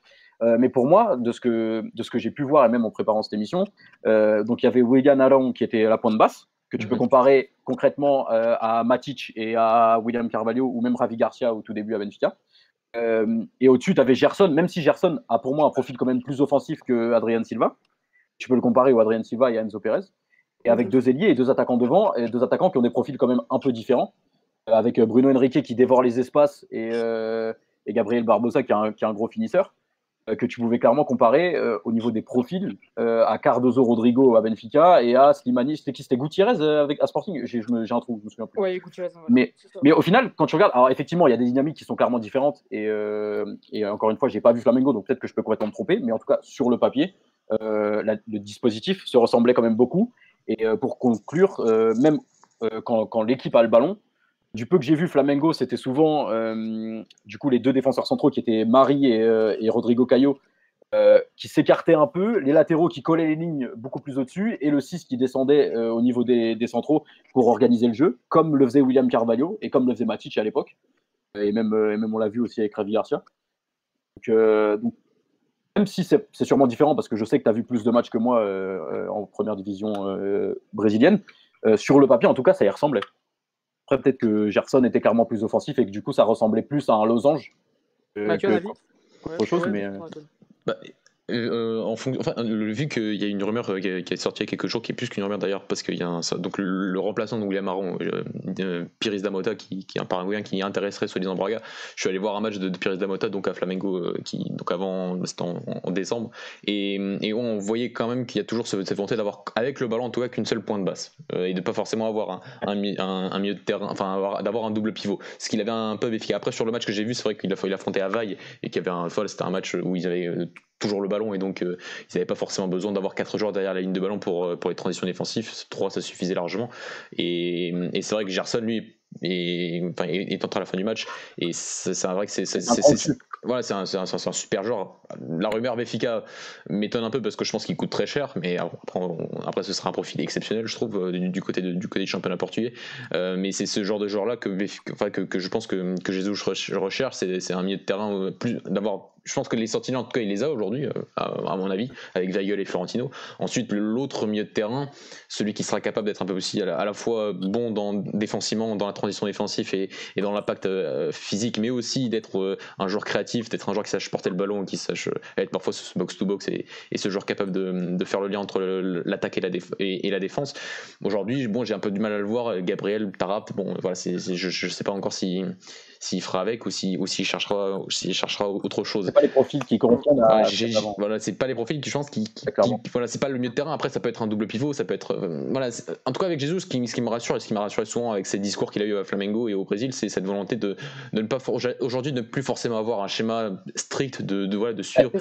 Mais pour moi, de ce que de ce que j'ai pu voir et même en préparant cette émission, donc il y avait William Aron qui était à la pointe basse, que tu peux Mhm. comparer concrètement euh, à Matic et à William Carvalho ou même Ravi Garcia au tout début à Benfica. Euh, et au-dessus, tu avais Gerson, même si Gerson a pour moi un profil quand même plus offensif que Adrien Silva. Tu peux le comparer au Adrien Silva et à Enzo Perez. Et avec Mhm. deux ailiers et deux attaquants devant, et deux attaquants qui ont des profils quand même un peu différents. Euh, avec euh, Bruno Henrique qui dévore les espaces et, euh, et Gabriel Barbosa qui est un, qui est un gros finisseur. Euh, que tu pouvais clairement comparer euh, au niveau des profils euh, à Cardozo Rodrigo à Benfica et à Slimani. C'était qui? C'était Gutiérrez avec, à Sporting? J'ai un trou, je me souviens plus. As raison. Mais-. Mais au final, quand tu regardes, alors effectivement, il y a des dynamiques qui sont clairement différentes. Et, euh, et encore une fois, j'ai pas vu Flamengo, donc peut-être que je peux complètement me tromper. Mais en tout cas, sur le papier, la- le dispositif se ressemblait quand même beaucoup. Et pour conclure, même quand, quand l'équipe a le ballon, du peu que j'ai vu Flamengo, c'était souvent euh, du coup les deux défenseurs centraux qui étaient Marie et, euh, et Rodrigo Caio. euh, qui s'écartaient un peu, les latéraux qui collaient les lignes beaucoup plus au-dessus, et le 6 qui descendait au niveau des, centraux pour organiser le jeu, comme le faisait William Carvalho et comme le faisait Matic à l'époque. Et même, on l'a vu aussi avec Ravi Garcia. Donc, même si c'est sûrement différent, parce que je sais que tu as vu plus de matchs que moi en première division brésilienne, sur le papier, en tout cas, ça y ressemblait. Après, peut-être que Gerson était clairement plus offensif et que du coup, ça ressemblait plus à un losange. euh, que- Ouais, autre chose, ouais, mais, euh. Bah, euh, en fonction, enfin, vu qu'il y a une rumeur euh, qui, est- sortie il y a quelques jours, qui est plus qu'une rumeur d'ailleurs, parce qu'il y a un, donc le, remplaçant de William Marron, euh, Pires Damota, qui, est un Paraguayen qui intéresserait soi-disant Braga. Je suis allé voir un match de, de Pires Damota, donc à Flamengo, euh, qui donc avant, c'était en, décembre, et, on voyait quand même qu'il y a toujours ce- cette volonté d'avoir avec le ballon en tout cas qu'une seule pointe basse, et de pas forcément avoir un, un, mi- un- un milieu de terrain, enfin avoir- d'avoir un double pivot, ce qu'il avait un peu efficace. Après sur le match que j'ai vu, c'est vrai qu'il a, il affrontait Havaï et qu'il y avait un folle, c'était un match où ils avaient toujours le ballon et donc euh, ils n'avaient pas forcément besoin d'avoir quatre joueurs derrière la ligne de ballon pour, euh, pour les transitions défensives. Trois, ça suffisait largement. Et, et c'est vrai que Gerson, lui, est, enfin, est, est entré à la fin du match. Et c'est vrai que c'est voilà, c'est un, un- un super joueur. La rumeur Benfica m'étonne un peu parce que je pense qu'il coûte très cher, mais après, on- après, ce sera un profil exceptionnel, je trouve, euh, du, du côté, de- du côté du championnat portugais. Euh, mais c'est ce genre de joueur-là que, enfin, que, que je pense que, que rech- recherche, c'est c'est un milieu de terrain euh, plus d'avoir. Je pense que les sentinelles, en tout cas, il les a aujourd'hui, euh, à, mon avis, avec Weigel et Florentino. Ensuite, l'autre milieu de terrain, celui qui sera capable d'être un peu aussi à la, fois bon dans, défensivement, dans la transition défensive et, dans l'impact euh, physique, mais aussi d'être euh, un joueur créatif, d'être un joueur qui sache porter le ballon, qui sache être parfois box-to-box et, ce joueur capable de, faire le lien entre l'attaque et, la défense. Aujourd'hui, bon, j'ai un peu du mal à le voir. Gabriel Tarap, bon, voilà, je ne sais pas encore si s'il fera avec ou s'il ou s'il cherchera, s'il cherchera autre chose. C'est pas les profils qui correspondent à. Avant. voilà, c'est pas les profils qui je pense qui, qui- qui- voilà, c'est pas le milieu de terrain. Après, ça peut être un double pivot, ça peut être euh, voilà. En tout cas, avec Jesus, ce qui, ce qui me rassure et ce qui m'a rassuré souvent avec ses discours qu'il a eu à Flamengo et au Brésil, c'est cette volonté de, de ne pas aujourd'hui de ne plus forcément avoir un schéma strict de, de voilà de suivre.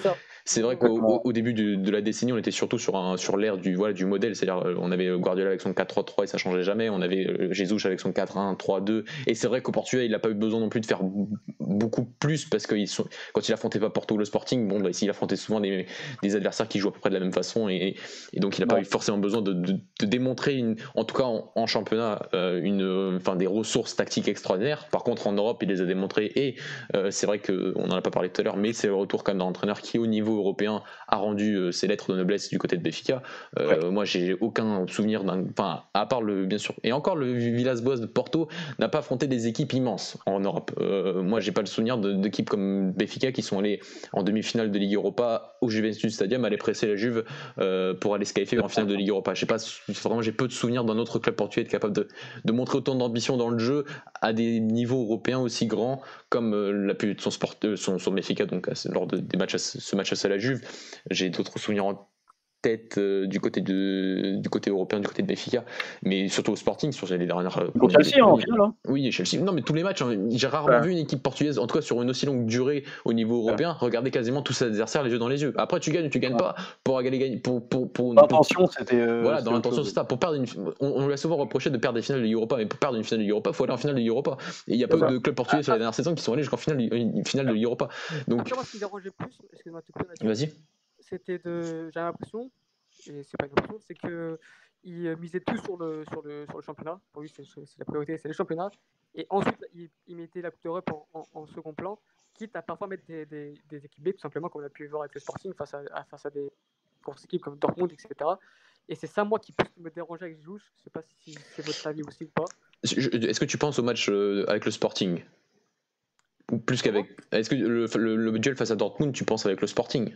C'est vrai qu'au Exactement. au- au début de la décennie, on était surtout sur, un, sur l'ère du, voilà, du modèle. C'est-à-dire, euh, on avait Guardiola avec son 4-3-3 et ça changeait jamais. On avait euh, Jesus avec son 4-1-3-2. Et c'est vrai qu'au Portugal, il n'a pas eu besoin non plus de faire beaucoup plus parce que sont, quand il affrontait pas Porto ou le Sporting, bon, bah, il affrontait souvent des, des, adversaires qui jouent à peu près de la même façon et, et donc il n'a pas eu forcément besoin de, de, démontrer, une, en tout cas en, championnat, euh, une, enfin, des ressources tactiques extraordinaires. Par contre, en Europe, il les a démontrées et euh, c'est vrai qu'on n'en a pas parlé tout à l'heure, mais c'est le retour quand même d'un entraîneur qui, au niveau européen, a rendu euh, ses lettres de noblesse du côté de Béfica. Moi, j'ai aucun souvenir d'un, enfin, à part le, bien sûr, et encore le Villas-Boas de Porto n'a pas affronté des équipes immenses en Europe. Moi, j'ai pas le souvenir d'équipes comme Béfica qui sont allées en demi-finale de Ligue Europa au Juventus Stadium, aller presser la Juve pour aller se qualifier en finale de Ligue Europa. J'ai pas vraiment j'ai peu de souvenirs d'un autre club portugais être capable de, de montrer autant d'ambition dans le jeu à des niveaux européens aussi grands comme euh, l'a pu son sport son, son Benfica donc lors de, ce match à la Juve. J'ai d'autres souvenirs en tête euh, du côté de du côté européen du côté de Benfica mais surtout au Sporting sur les dernières euh, Chelsea en finale hein. oui Chelsea. Non mais tous les matchs hein. j'ai rarement vu une équipe portugaise en tout cas sur une aussi longue durée au niveau européen regarder quasiment tous ses adversaires les yeux dans les yeux. Après tu gagnes ou tu gagnes pas pour gagner pour pour pour l'intention c'était euh, voilà dans l'intention c'est ça. Pour perdre une on, on lui a souvent reproché de perdre des finales de Europa mais pour perdre une finale de Europa faut aller en finale de Europa. Et il y a pas eu de clubs portugais sur les dernières saisons qui sont allés jusqu'en finale une finale de Europa. Donc après moi ce qui dérangeait plus excuse-moi vas-y c'était de j'ai l'impression et c'est pas une option, c'est qu'il euh, misait tout sur le, sur le, sur le championnat. Pour lui, c'est la priorité, c'est le championnat. Et ensuite, il, mettait la Coupe d'Europe en, second plan, quitte à parfois mettre des, des, des, équipes B, tout simplement, comme on a pu voir avec le Sporting, face à, face à des grosses équipes comme Dortmund, etc. Et c'est ça, moi, qui peut me déranger avec Zizou. Je sais pas si c'est votre avis aussi ou pas. Est-ce que tu penses au match euh, avec le Sporting? Plus qu'avec. Est-ce que le, le, duel face à Dortmund, tu penses avec le Sporting?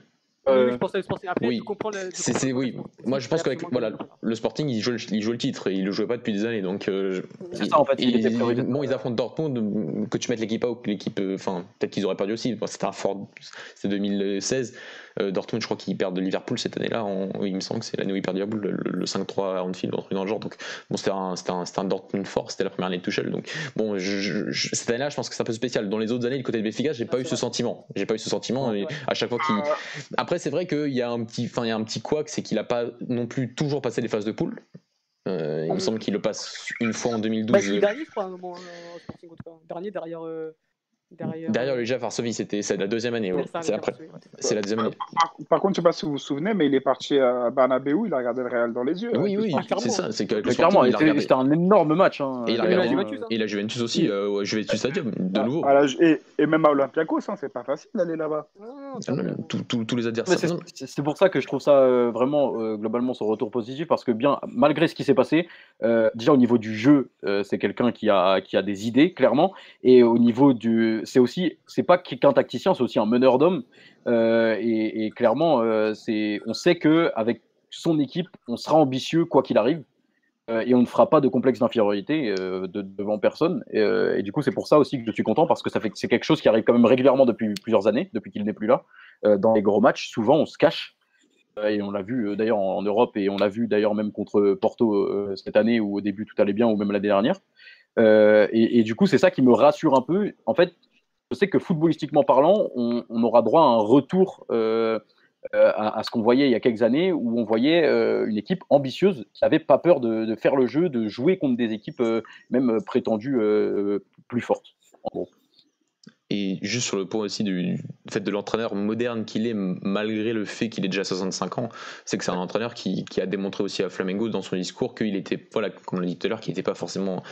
Euh, je pense le Sporting. Après, oui. comprends c'est, oui. Moi, je pense que voilà, le Sporting, il joue, il joue le titre et il le jouait pas depuis des années. Donc, euh, c'est ça en fait. Il, il, bon, ils affrontent Dortmund, que tu mettes l'équipe A ou que l'équipe. Euh, enfin, peut-être qu'ils auraient perdu aussi. C'était un fort. C'est 2016. Euh, Dortmund, je crois qu'ils perdent de Liverpool cette année-là. il me semble que c'est l'année où ils perdent Liverpool, le, 5-3 à Anfield, un dans le genre. Donc, bon, c'était un, un, un, Dortmund fort, c'était la première année de Tuchel. Donc, bon, je, cette année-là, je pense que c'est un peu spécial. Dans les autres années, du côté de Benfica, j'ai pas eu ce sentiment. J'ai pas eu ce sentiment. Et à chaque fois qu'il. Après, c'est vrai qu'il y a un petit, enfin, il y a un petit couac, c'est qu'il a pas non plus toujours passé les phases de poule. Euh, il me semble qu'il le passe une fois en 2012. Bah, il est dernier, je crois, un moment, euh, dernier derrière. Euh, Derrière, Derrière le Varsovie, c'était c'est la deuxième année. C'est après. C'est la deuxième année. Par, contre, je ne sais pas si vous vous souvenez, mais il est parti à Bernabeu, il a regardé le Real dans les yeux. Oui, oui, c'est ça. C'est que clairement, c'était un énorme match. Hein. Et, il a regardé, Juventus, hein. et la Juventus aussi, euh, au Juventus Stadium, de ah, nouveau. et, et, même à Olympiakos, hein, c'est pas facile d'aller là-bas. Ah, tous les adversaires. C'est pour ça que je trouve ça euh, vraiment euh, globalement son retour positif parce que bien malgré ce qui s'est passé, déjà au niveau du jeu, c'est quelqu'un qui a qui a des idées clairement et au niveau du, c'est aussi pas qu'un tacticien, c'est aussi un meneur d'hommes. Euh, et, clairement, euh, c'est, on sait que avec son équipe, on sera ambitieux quoi qu'il arrive. Euh, et on ne fera pas de complexe d'infériorité devant personne. Et, du coup, c'est pour ça aussi que je suis content parce que ça c'est quelque chose qui arrive quand même régulièrement depuis plusieurs années, depuis qu'il n'est plus là. dans les gros matchs, souvent on se cache. et on l'a vu d'ailleurs en, Europe et on l'a vu d'ailleurs même contre Porto cette année où au début tout allait bien ou même l'année dernière. Et, et, du coup, c'est ça qui me rassure un peu. En fait, je sais que footballistiquement parlant, on, aura droit à un retour euh, euh, à, ce qu'on voyait il y a quelques années, où on voyait euh, une équipe ambitieuse qui n'avait pas peur de, faire le jeu, de jouer contre des équipes même prétendues plus fortes, en. Et juste sur le point aussi du fait de l'entraîneur moderne qu'il est, malgré le fait qu'il ait déjà 65 ans, c'est que c'est un entraîneur qui, qui, a démontré aussi à Flamengo dans son discours qu'il était, voilà, comme on l'a dit tout à l'heure, qu'il n'était pas forcément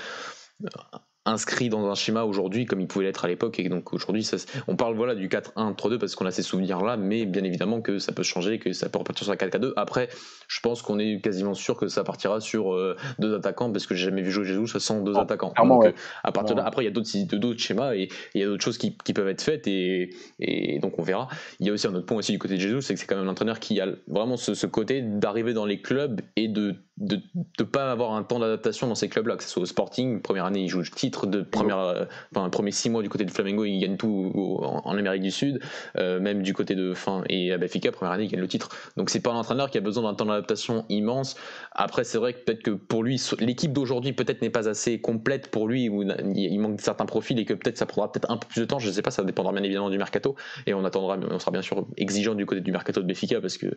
inscrit dans un schéma aujourd'hui comme il pouvait l'être à l'époque. Et donc aujourd'hui on parle voilà du 4-1-3-2 parce qu'on a ces souvenirs là mais bien évidemment que ça peut changer que ça peut repartir sur la 4-4-2 après je pense qu'on est quasiment sûr que ça partira sur euh, deux attaquants parce que j'ai jamais vu jouer Jesus sans deux attaquants. donc, euh, à partir de, après il y a d'autres d'autres schémas et il y a d'autres choses qui, qui, peuvent être faites et, et, donc on verra. Il y a aussi un autre point aussi du côté de Jesus c'est que c'est quand même l'entraîneur qui a vraiment ce, ce côté d'arriver dans les clubs et de de ne pas avoir un temps d'adaptation dans ces clubs-là, que ce soit au Sporting, première année il joue le titre, de première, euh, enfin, premier six mois du côté de Flamengo il gagne tout en, Amérique du Sud, euh, même du côté de fin et à Benfica première année il gagne le titre. Donc c'est pas un entraîneur qui a besoin d'un temps d'adaptation immense. Après c'est vrai que peut-être que pour lui l'équipe d'aujourd'hui peut-être n'est pas assez complète pour lui ou il manque certains profils et que peut-être ça prendra peut-être un peu plus de temps. Je sais pas, ça dépendra bien évidemment du mercato et on attendra, on sera bien sûr exigeant du côté du mercato de Benfica parce que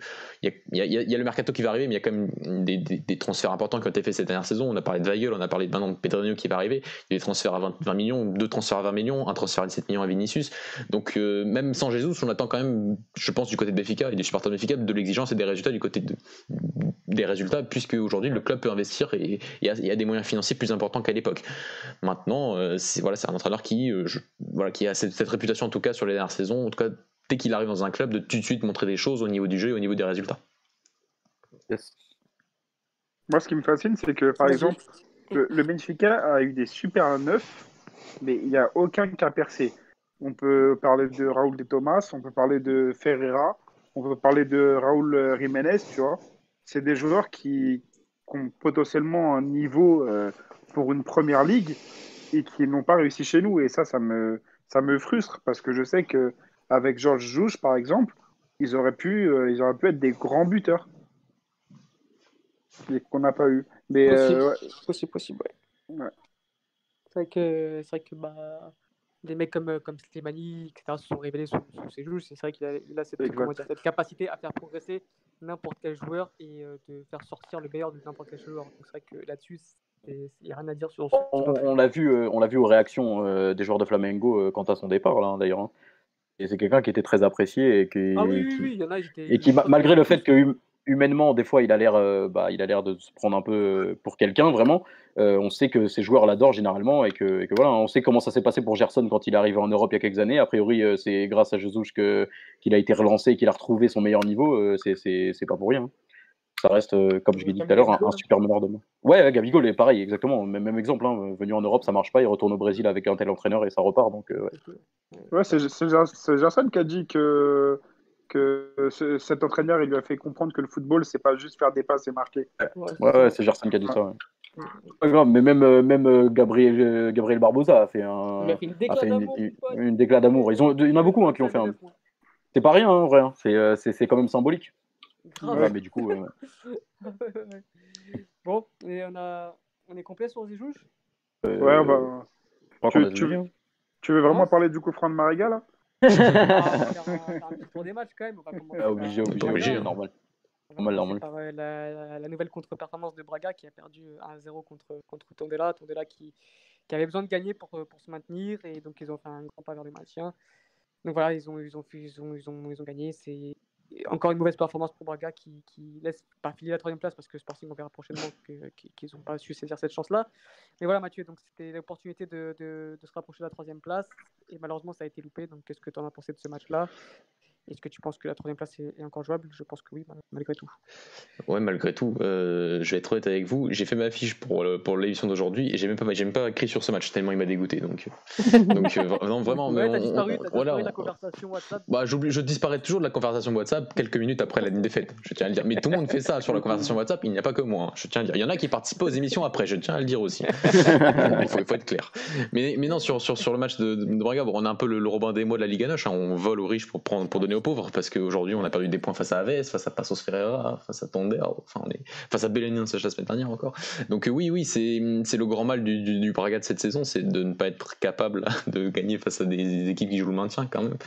il y a, y a, le mercato qui va arriver mais il y a quand même des des transferts importants qui ont été faits cette dernière saison. On a parlé de Weigel, on a parlé de maintenant de Pedrinho qui va arriver. Il y a des transferts à 20, millions, deux transferts à 20 millions, un transfert à 17 millions à Vinicius. Donc euh, même sans Jesus, on attend quand même, je pense, du côté de Béfica et des supporters de Béfica, de l'exigence et des résultats du côté de, des résultats, puisque aujourd'hui le club peut investir et il y, a des moyens financiers plus importants qu'à l'époque. Maintenant, euh, c'est voilà, un entraîneur qui, voilà, qui a cette, cette réputation en tout cas sur les dernières saisons, en tout cas dès qu'il arrive dans un club, de tout de suite montrer des choses au niveau du jeu et au niveau des résultats. Moi, ce qui me fascine, c'est que, par exemple, le, Benfica a eu des super neufs, mais il n'y a aucun qui a percé. On peut parler de Raúl de Thomas, on peut parler de Ferreira, on peut parler de Raúl Jiménez, tu vois. C'est des joueurs qui, ont potentiellement un niveau euh, pour une première ligue et qui n'ont pas réussi chez nous. Et ça, ça me, ça me frustre parce que je sais que avec Georges Jouche, par exemple, ils auraient pu, euh, ils auraient pu être des grands buteurs. Qu'on n'a pas eu. Mais, possible, euh, possible, possible, ouais. C'est vrai que, c'est vrai que bah, des mecs comme, comme Slimani, etc., se sont révélés sous, ses joues. C'est vrai qu'il a, il a cette, cette, capacité à faire progresser n'importe quel joueur et euh, de faire sortir le meilleur de n'importe quel joueur. c'est vrai que là-dessus, il n'y a rien à dire sur On, on l'a vu, on l'a vu aux réactions des joueurs de Flamengo quant à son départ, là, d'ailleurs. Hein. Et c'est quelqu'un qui était très apprécié et qui, ah oui, oui, y en a, et qui malgré le fait que humainement, des fois, il a l'air, euh, bah, il a l'air de se prendre un peu euh, pour quelqu'un, vraiment. Euh, on sait que ces joueurs l'adorent généralement et que, voilà, on sait comment ça s'est passé pour Gerson quand il est arrivé en Europe il y a quelques années. A priori, c'est grâce à Jesus que qu'il a été relancé, qu'il a retrouvé son meilleur niveau. c'est, c'est, pas pour rien. Hein ça reste, comme je l'ai dit tout à l'heure, un, super meneur de main. Ouais, Gabigol est pareil, exactement. Même, même exemple, hein, venu en Europe, ça marche pas, il retourne au Brésil avec un tel entraîneur et ça repart. Donc, euh, ouais, c'est Gerson qui a dit que, que cet entraîneur il lui a fait comprendre que le football, c'est pas juste faire des passes et marquer. Ouais, ouais, c'est Gerson qui a dit ça. Pas grave, mais même, euh, même Gabriel, Gabriel Barbosa a fait, un, a fait une déclat d'amour. Il y en a beaucoup hein, qui ont fait un. C'est pas rien, en vrai. Hein. C'est quand même symbolique. Ouais, mais du coup. Euh, bon, et on, a... on est complet sur Zijouj euh... Ouais, bah. Tu, tu, veux... tu, veux vraiment parler du coup franc de Mariga là? Pour des matchs quand même. On va ah, obligé, obligé, obligé, normal. Normal, normal. Par, euh, la, la, nouvelle contre-performance de Braga qui a perdu 1-0 contre, contre Tondela. Tondela qui, qui avait besoin de gagner pour, pour se maintenir et donc ils ont fait un grand pas vers le maintien. Donc voilà, ils ont, ils ont, ils ont, ils ont, ils ont gagné. C'est encore une mauvaise performance pour Braga qui, laisse pas filer la troisième place parce que Sporting on verra prochainement qu'ils n'ont pas su saisir cette chance-là. Mais voilà Mathieu, donc c'était l'opportunité de, de, de, se rapprocher de la troisième place et malheureusement ça a été loupé. Donc qu'est-ce que tu en as pensé de ce match-là? Est-ce que tu penses que la troisième place est, encore jouable? Je pense que oui, malgré tout. Ouais, malgré tout. Euh, je vais être honnête avec vous. J'ai fait ma fiche pour, pour l'édition d'aujourd'hui et j'ai même pas, même pas écrit sur ce match tellement il m'a dégoûté. Donc, donc euh, vraiment. Ouais, t'as disparu, as voilà, disparu de la conversation WhatsApp. Bah, je disparais toujours de la conversation WhatsApp quelques minutes après la défaite. Je tiens à le dire. Mais tout le monde fait ça sur la conversation WhatsApp. Il n'y a pas que moi. Hein. Je tiens à le dire. Il y en a qui participent aux émissions après. Je tiens à le dire aussi. il, faut, être clair. Mais, mais non, sur, sur, sur le match de, de Braga, on a un peu le, Robin des mots de la Liga Noche. Hein. On vole aux riches pour, prendre, pour donner aux pauvres parce que aujourd'hui, on a perdu des points face à Aves, face à Passos Ferreira, face à Tonder, enfin, on est face à Bellénin, ça la semaine dernière encore. Donc, oui, oui, c'est le grand mal du, du, Braga de cette saison, c'est de ne pas être capable de gagner face à des, équipes qui jouent le maintien quand même.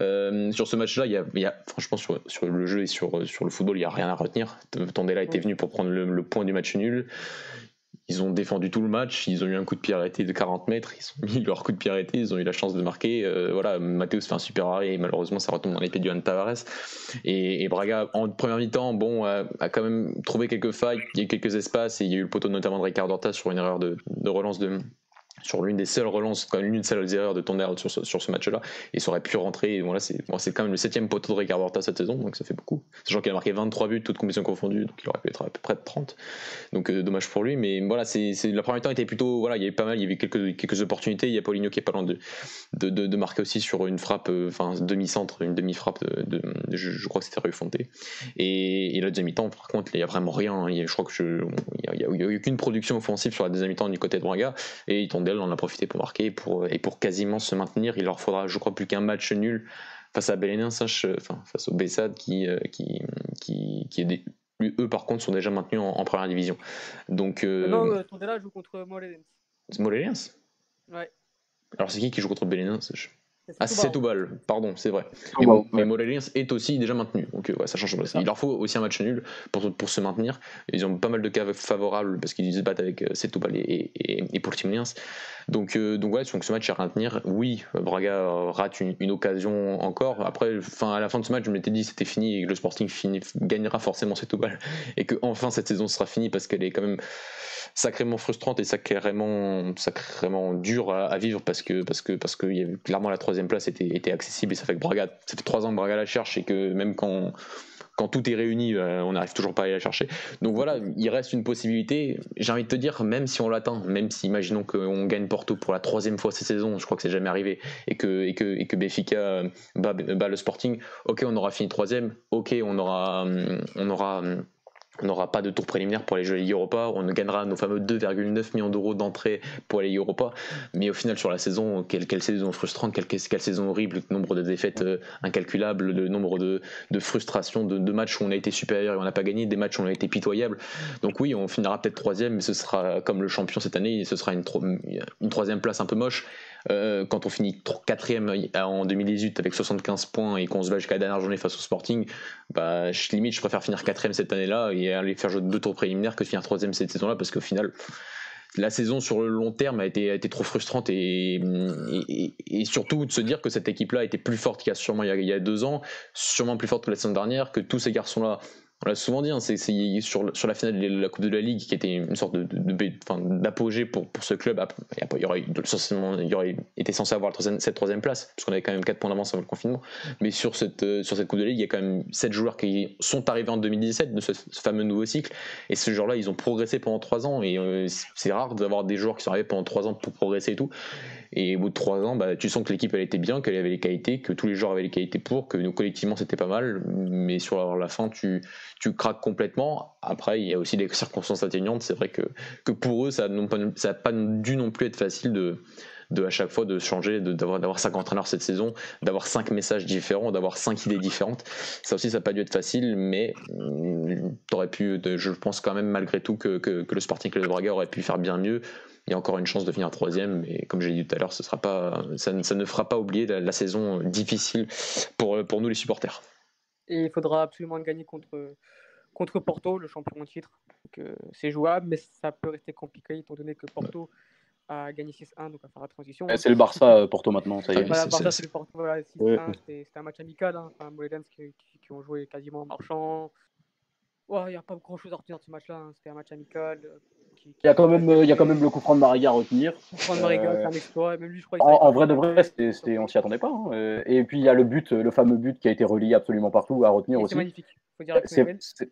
Euh, sur ce match-là, il y, a, franchement, sur, sur, le jeu et sur, sur le football, il n'y a rien à retenir. Tondela était venu pour prendre le, le point du match nul. Ils ont défendu tout le match, ils ont eu un coup de pied arrêté de 40 mètres, ils ont mis leur coup de pied arrêté, ils ont eu la chance de marquer. Euh, voilà, Mathéus fait un super arrêt et malheureusement ça retombe dans l'épée du Tavares. Et, Braga, en première mi-temps, bon, a, quand même trouvé quelques failles, il y a eu quelques espaces et il y a eu le poteau notamment de Ricardo Horta sur une erreur de relance de, sur l'une des seules relances, quand même l'une des seules erreurs de Tonnerre sur ce, sur ce match-là, et ça aurait pu rentrer. Voilà, c'est bon, quand même le septième poteau de Ricardo Horta cette saison, donc ça fait beaucoup. Sachant qu'il a marqué 23 buts, toutes compétitions confondues, donc il aurait pu être à peu près de 30. Donc euh, dommage pour lui, mais voilà, c'est la première temps était plutôt, voilà, il y avait pas mal, il y avait quelques, quelques opportunités. Il y a Paulinho qui est pas loin de, de, de, marquer aussi sur une frappe, euh, enfin demi-centre, une demi-frappe de, je, crois que c'était Rue Fonté. Et, et la deuxième mi-temps, par contre, il y a vraiment rien. Il y a, je crois que je, il y a, eu aucune production offensive sur la deuxième mi-temps du côté de Braga, et Tondel en a profité pour et pour, et pour quasiment se maintenir. Il leur faudra, je crois, plus qu'un match nul face à Belénin, enfin, face au Bessad qui, euh, qui, qui, qui est des, eux par contre sont déjà maintenus en, première division. Donc, euh... Non, euh, Tondela joue contre. Mollens Ouais. Alors c'est qui qui joue contre Belénin Ah, c'est pardon, c'est vrai. Mais, bas, mais ouais. Morelia est aussi déjà maintenu, donc euh, ouais, ça change. Il leur faut aussi un match nul pour, pour se maintenir. Ils ont pas mal de cas favorables parce qu'ils se battent avec euh, Setúbal et, et, et Portimonense. Donc, euh, donc ouais, donc ce match à maintenir. Oui, Braga rate une, une occasion encore. Après, fin, à la fin de ce match, je m'étais dit c'était fini et que le Sporting fini, gagnera forcément Setúbal et que enfin cette saison sera finie parce qu'elle est quand même sacrément frustrante et sacrément, sacrément dure à, vivre parce que parce que parce que clairement la troisième place était, était accessible et ça fait Braga ça fait trois ans que Braga la cherche et que même quand quand tout est réuni, euh, on n'arrive toujours pas à la chercher. Donc voilà, il reste une possibilité. J'ai envie de te dire, même si on l'atteint, même si imaginons qu'on gagne Porto pour la troisième fois cette saison, je crois que c'est jamais arrivé, et que, et que, et que Benfica euh, bat, bat le Sporting, ok, on aura fini troisième, ok, on aura, on aura, on n'aura pas de tour préliminaire pour à la Ligue Europa, on gagnera nos fameux 2,9 millions d'euros d'entrée pour la Ligue Europa, mais au final sur la saison, quelle, quelle saison frustrante, quelle, quelle saison horrible, le nombre de défaites euh, incalculables, le nombre de, de frustrations, de, matchs où on a été supérieur et on n'a pas gagné, des matchs où on a été pitoyable. Donc oui, on finira peut-être troisième, mais ce sera comme le champion cette année, ce sera une troisième place un peu moche. Euh, quand on finit quatrième en 2018 avec 75 points et qu'on se bat jusqu'à la dernière journée face au Sporting, bah, je, limite, je préfère finir quatrième cette année-là et aller faire deux tours préliminaires que de finir troisième cette saison-là parce qu'au final, la saison sur le long terme a été, trop frustrante et, surtout de se dire que cette équipe-là était plus forte qu'il y a sûrement il y a, il y a deux ans, sûrement plus forte que la saison dernière, que tous ces garçons-là on l'a souvent dit, hein, c'est sur, la finale de la Coupe de la Ligue qui était une sorte d'apogée pour, ce club. Il y aurait, il y aurait été censé avoir cette troisième place, puisqu'on avait quand même 4 points d'avance avant le confinement. Mais sur cette, sur cette Coupe de la Ligue, il y a quand même 7 joueurs qui sont arrivés en 2017 de ce, fameux nouveau cycle. Et ce genre-là, ils ont progressé pendant 3 ans. Et euh, c'est rare d'avoir des joueurs qui sont arrivés pendant 3 ans pour progresser et tout. Et au bout de trois ans, bah, tu sens que l'équipe elle était bien, qu'elle avait les qualités, que tous les joueurs avaient les qualités pour, que nous collectivement c'était pas mal, mais sur la fin tu, tu craques complètement. Après, il y a aussi des circonstances atténuantes. C'est vrai que, que pour eux, ça n'a pas, dû non plus être facile de, de à chaque fois de changer, d'avoir d'avoir cinq entraîneurs cette saison, d'avoir cinq messages différents, d'avoir cinq idées différentes. Ça aussi, ça n'a pas dû être facile, mais t'aurais pu, je pense quand même malgré tout que, que, le Sporting Club de Braga aurait pu faire bien mieux il y a encore une chance de finir troisième, mais comme j'ai dit tout à l'heure, ça, ne fera pas oublier la, la, saison difficile pour, pour nous les supporters. Et il faudra absolument gagner contre, contre Porto, le champion en titre. C'est jouable, mais ça peut rester compliqué étant donné que Porto a gagné 6-1, donc à faire la transition. C'est le Barça Porto maintenant, ça y est. Voilà, Barça, c'est le Porto, voilà, 6-1, ouais. c'était un match amical. Hein. Enfin, qui, qui, qui, ont joué quasiment en marchand. Il ouais, n'y a pas grand chose à retenir de ce match-là, hein. c'était un match amical. Il y, a quand même, il y a quand même le coup franc de Mariga à retenir. Le coup franc de Mariga, euh... c'est un exploit. Même lui, je crois, en, en vrai de vrai, c est, c est, on s'y attendait pas. Hein. Et puis il y a le but, le fameux but qui a été relié absolument partout à retenir aussi. C'est magnifique.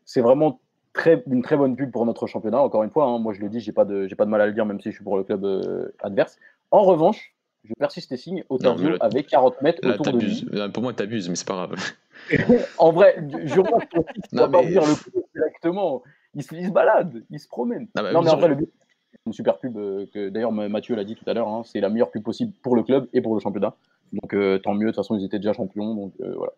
C'est vraiment très, une très bonne pub pour notre championnat. Encore une fois, hein, moi je le dis, j'ai pas de, j'ai pas de mal à le dire, même si je suis pour le club euh, adverse. En revanche, je persiste et signe. Otavio là, avec 40 mètres là, autour de lui. Pour moi, t'abuses, mais c'est pas grave. en vrai, je tu vas pas dire le coup directement. Il se, il se, balade, il se promène. Ah bah, non, mais en vrai, le but, une super pub euh, que d'ailleurs Mathieu l'a dit tout à l'heure, hein, c'est la meilleure pub possible pour le club et pour le championnat. Donc euh, tant mieux, de toute façon ils étaient déjà champions, donc euh, voilà.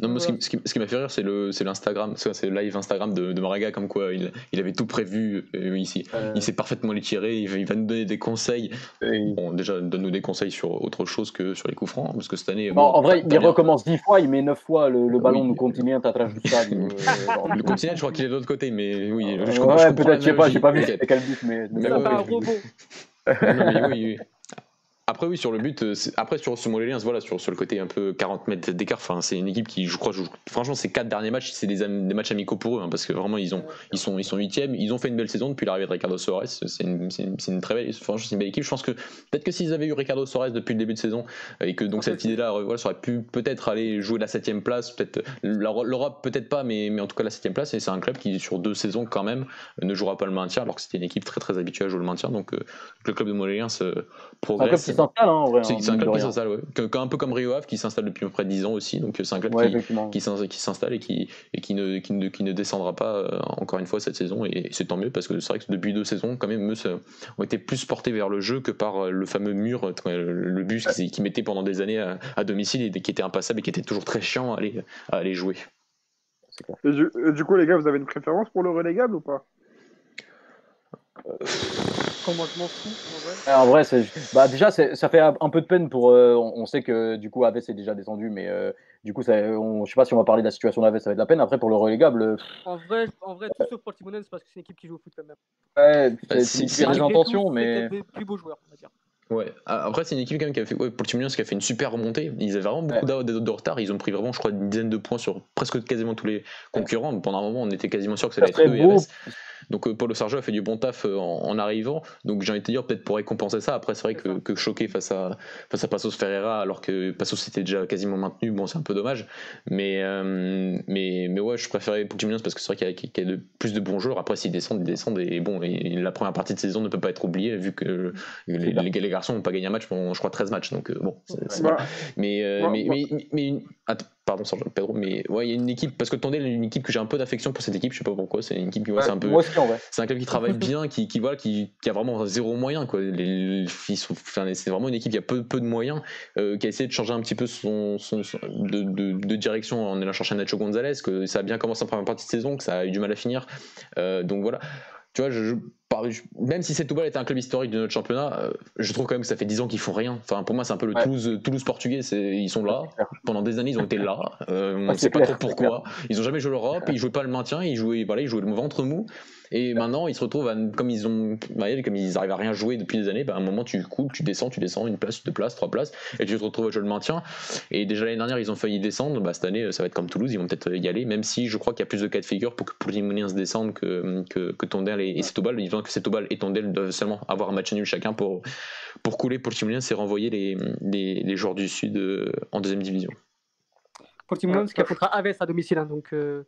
Non, moi, ce qui, ce qui, ce qui m'a fait rire, c'est l'Instagram, c'est le live Instagram de, de, Maraga, comme quoi il, il avait tout prévu euh, ici. Euh... Il sait parfaitement les tirer, il, il, va nous donner des conseils. Et... Bon, déjà, donne-nous des conseils sur autre chose que sur les coups francs, parce que cette année. Bon, bon, en vrai, il bien. recommence 10 fois, il met 9 fois le, le ballon oui. du continent à travers du stade. euh, le continent, je crois qu'il est de l'autre côté, mais oui. Je, ouais, peut-être, je sais pas, j'ai pas vu c'était quel but, mais. mais ça, ouais, un robot. non, mais oui, oui. Après, oui, sur le but, après, sur ce Moléliens, voilà, sur, sur le côté un peu 40 mètres d'écart, enfin, c'est une équipe qui, je crois, joue, franchement, ces quatre derniers matchs, c'est des, des, matchs amicaux pour eux, hein, parce que vraiment, ils, ont, ils sont, ils sont huitièmes, ils ont fait une belle saison depuis l'arrivée de Ricardo Soares, c'est une, une, une, très belle, franchement, c'est une belle équipe. Je pense que peut-être que s'ils avaient eu Ricardo Soares depuis le début de saison, et que donc cette idée-là, voilà, ça aurait pu peut-être aller jouer la septième place, peut-être l'Europe, peut-être pas, mais, mais en tout cas la septième place, et c'est un club qui, sur deux saisons, quand même, ne jouera pas le maintien, alors que c'était une équipe très très habituée à jouer le maintien, donc euh, le club de Moléliens progresse. C'est un club qui s'installe, hein, en vrai. C'est un club qui s'installe, ouais. un peu comme Rio Ave qui s'installe depuis près de 10 ans aussi. Donc c'est un club ouais, qui, qui s'installe et, qui, et qui, ne, qui, ne, qui ne descendra pas euh, encore une fois cette saison. Et c'est tant mieux parce que c'est vrai que depuis deux saisons, quand même, eux ont été plus portés vers le jeu que par euh, le fameux mur, le bus qui, qui mettait pendant des années à, à, domicile et qui était impassable et qui était toujours très chiant à aller, à aller jouer. Et du, et du, coup, les gars, vous avez une préférence pour le relégable ou pas? Euh... Moi, je m'en fous. En vrai. Ah, bah, déjà, c'est- ça fait un peu de peine pour. euh, on sait que du coup, Aves est déjà descendu, mais euh, du coup, ça, on, je sais pas si on va parler de la situation d'Aves, ça va être de la peine. Après, pour le relégable, euh, En vrai, en vrai, tout sauf Portimonense, parce que c'est une équipe qui joue au foot quand même. ouais, Bah, c'est Malgré intentions, tout, c'est mais. peut-être des plus beaux joueurs, on va dire. Ouais. A- Après, c'est une équipe quand même qui a fait, ouais, pour le qui a fait une super remontée. Ils avaient vraiment beaucoup Ouais. de, de retard. Ils ont pris vraiment, je crois, une dizaine de points sur presque quasiment tous les concurrents. Pendant un moment, on était quasiment sûr que ça allait être eux et beau. Aves. Donc, euh, Paulo Sargent a fait du bon taf euh, en, en arrivant. Donc, j'ai envie de te dire, peut-être pour récompenser ça. Après, c'est vrai que, que choqué face à, face à Passos Ferreira, alors que Passos était déjà quasiment maintenu, bon, c'est un peu dommage. Mais, euh, mais, mais ouais, je préférais pour Tumuliens parce que c'est vrai qu'il y a, qu'il y a de, plus de bons joueurs. Après, s'ils descendent, ils descendent. Et bon, et la première partie de saison ne peut pas être oubliée vu que les, clair. les, les garçons n'ont pas gagné un match pendant, je crois, 13 matchs. Donc, bon, c'est- c'est voilà. Mais, euh, Moi- mais, moi- mais, mais une- attends, pardon, Sergio Pedro, mais ouais, il y a une équipe, parce que Tondel est une équipe que j'ai un peu d'affection pour cette équipe, je sais pas pourquoi, c'est une équipe qui, ouais, c'est un peu. C'est un club qui travaille bien, qui, qui, voilà, qui, qui a vraiment zéro moyen. Quoi. Les, enfin, c'est vraiment une équipe qui a peu, peu de moyens, euh, qui a essayé de changer un petit peu son, son, son- de, de, de direction en allant chercher Nacho Gonzalez, que ça a bien commencé en première partie de saison, que ça a eu du mal à finir. Euh, donc voilà. Tu vois, je- même si Setúbal était un club historique de notre championnat, euh, je trouve quand même que ça fait 10 ans qu'ils font rien. Enfin, pour moi, c'est un peu le Ouais. Toulouse, Toulouse portugais. Ils sont là. Pendant des années, ils ont été là. Euh, on ne sait pas trop pourquoi. Ils ont jamais joué l'Europe, ils jouaient pas le maintien, ils jouaient, voilà, ils jouaient le ventre mou. Et maintenant, ils se retrouvent, à, comme ils ont, bah, comme ils arrivent à rien jouer depuis des années, bah, à un moment, tu coules, tu descends, tu descends une place, deux places, trois places, et tu te retrouves à jouer le maintien. Et déjà l'année dernière, ils ont failli descendre. Bah, cette année, ça va être comme Toulouse, ils vont peut-être y aller, même si je crois qu'il y a plus de cas de figure pour que pour se descendent que, que, que Tondel et, et Setúbal. Disons que Setúbal et Tondel doivent seulement avoir un match nul chacun pour, pour couler pour Timoniens et renvoyer les, les, les joueurs du Sud euh, en deuxième division. Ouais. qui affrontera Aves à domicile, hein, donc euh,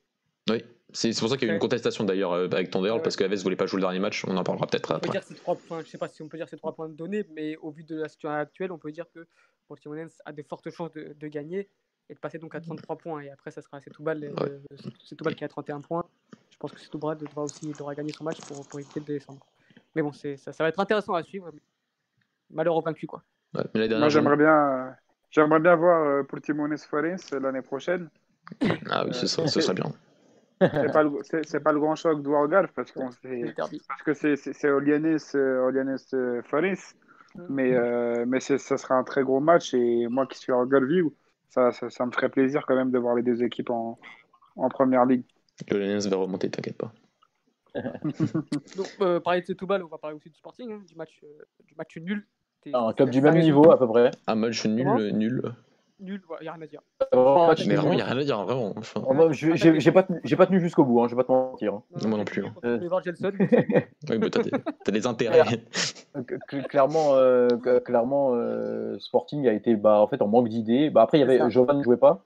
Oui, c'est c'est pour ça qu'il y a eu une contestation d'ailleurs euh, avec Tondel, Ouais. parce que Aves voulait pas jouer le dernier match, on en parlera peut-être on peut après. dire c'est trois points. Je sais pas si on peut dire c'est trois points de données, mais au vu de la situation actuelle, on peut dire que Portimonense a de fortes chances de, de gagner et de passer donc à 33 points. Et après, ça sera Setúbal, euh, Ouais. Qui a 31 points. Je pense que Setúbal devra aussi devra gagner son match pour, pour éviter de descendre. Mais bon, c'est- ça, ça va être intéressant à suivre. Malheur au vaincu, quoi. Ouais, mais Moi, j'aimerais bien, euh, j'aimerais bien voir euh, Portimonense Farense l'année prochaine. Ah oui, ce serait, ce serait bien. C'est pas, le, c'est, c'est pas le grand choc du Algarve parce, qu'on parce que c'est, c'est, c'est Olianes, euh, Olianes euh, Farense. Mais, euh, mais c'est, ça sera un très gros match et moi qui suis Algarve, ça, ça, ça me ferait plaisir quand même de voir les deux équipes en, en première ligue. Le Lens va remonter, t'inquiète pas. Donc, euh, parler de Setúbal, on va parler aussi du Sporting, hein, du, match, euh, du match nul. T'es- Un club du même niveau, à peu près. Un match nul, Comment nul. Nul, il n'y a rien à dire. Vraiment, match Mais nul. vraiment, il n'y a rien à dire, vraiment. Enfin, Oh, je- J'ai j'ai pas, j'ai pas tenu jusqu'au bout, hein, je vais pas te mentir. hein. Moi non plus, hein. Gelson, oui, mais t'as des, t'as des intérêts. Euh, cl- Clairement, euh, cl- clairement euh, Sporting a été bah, en, fait, en manque d'idées. Bah, après, il y avait Jovan ne jouait pas.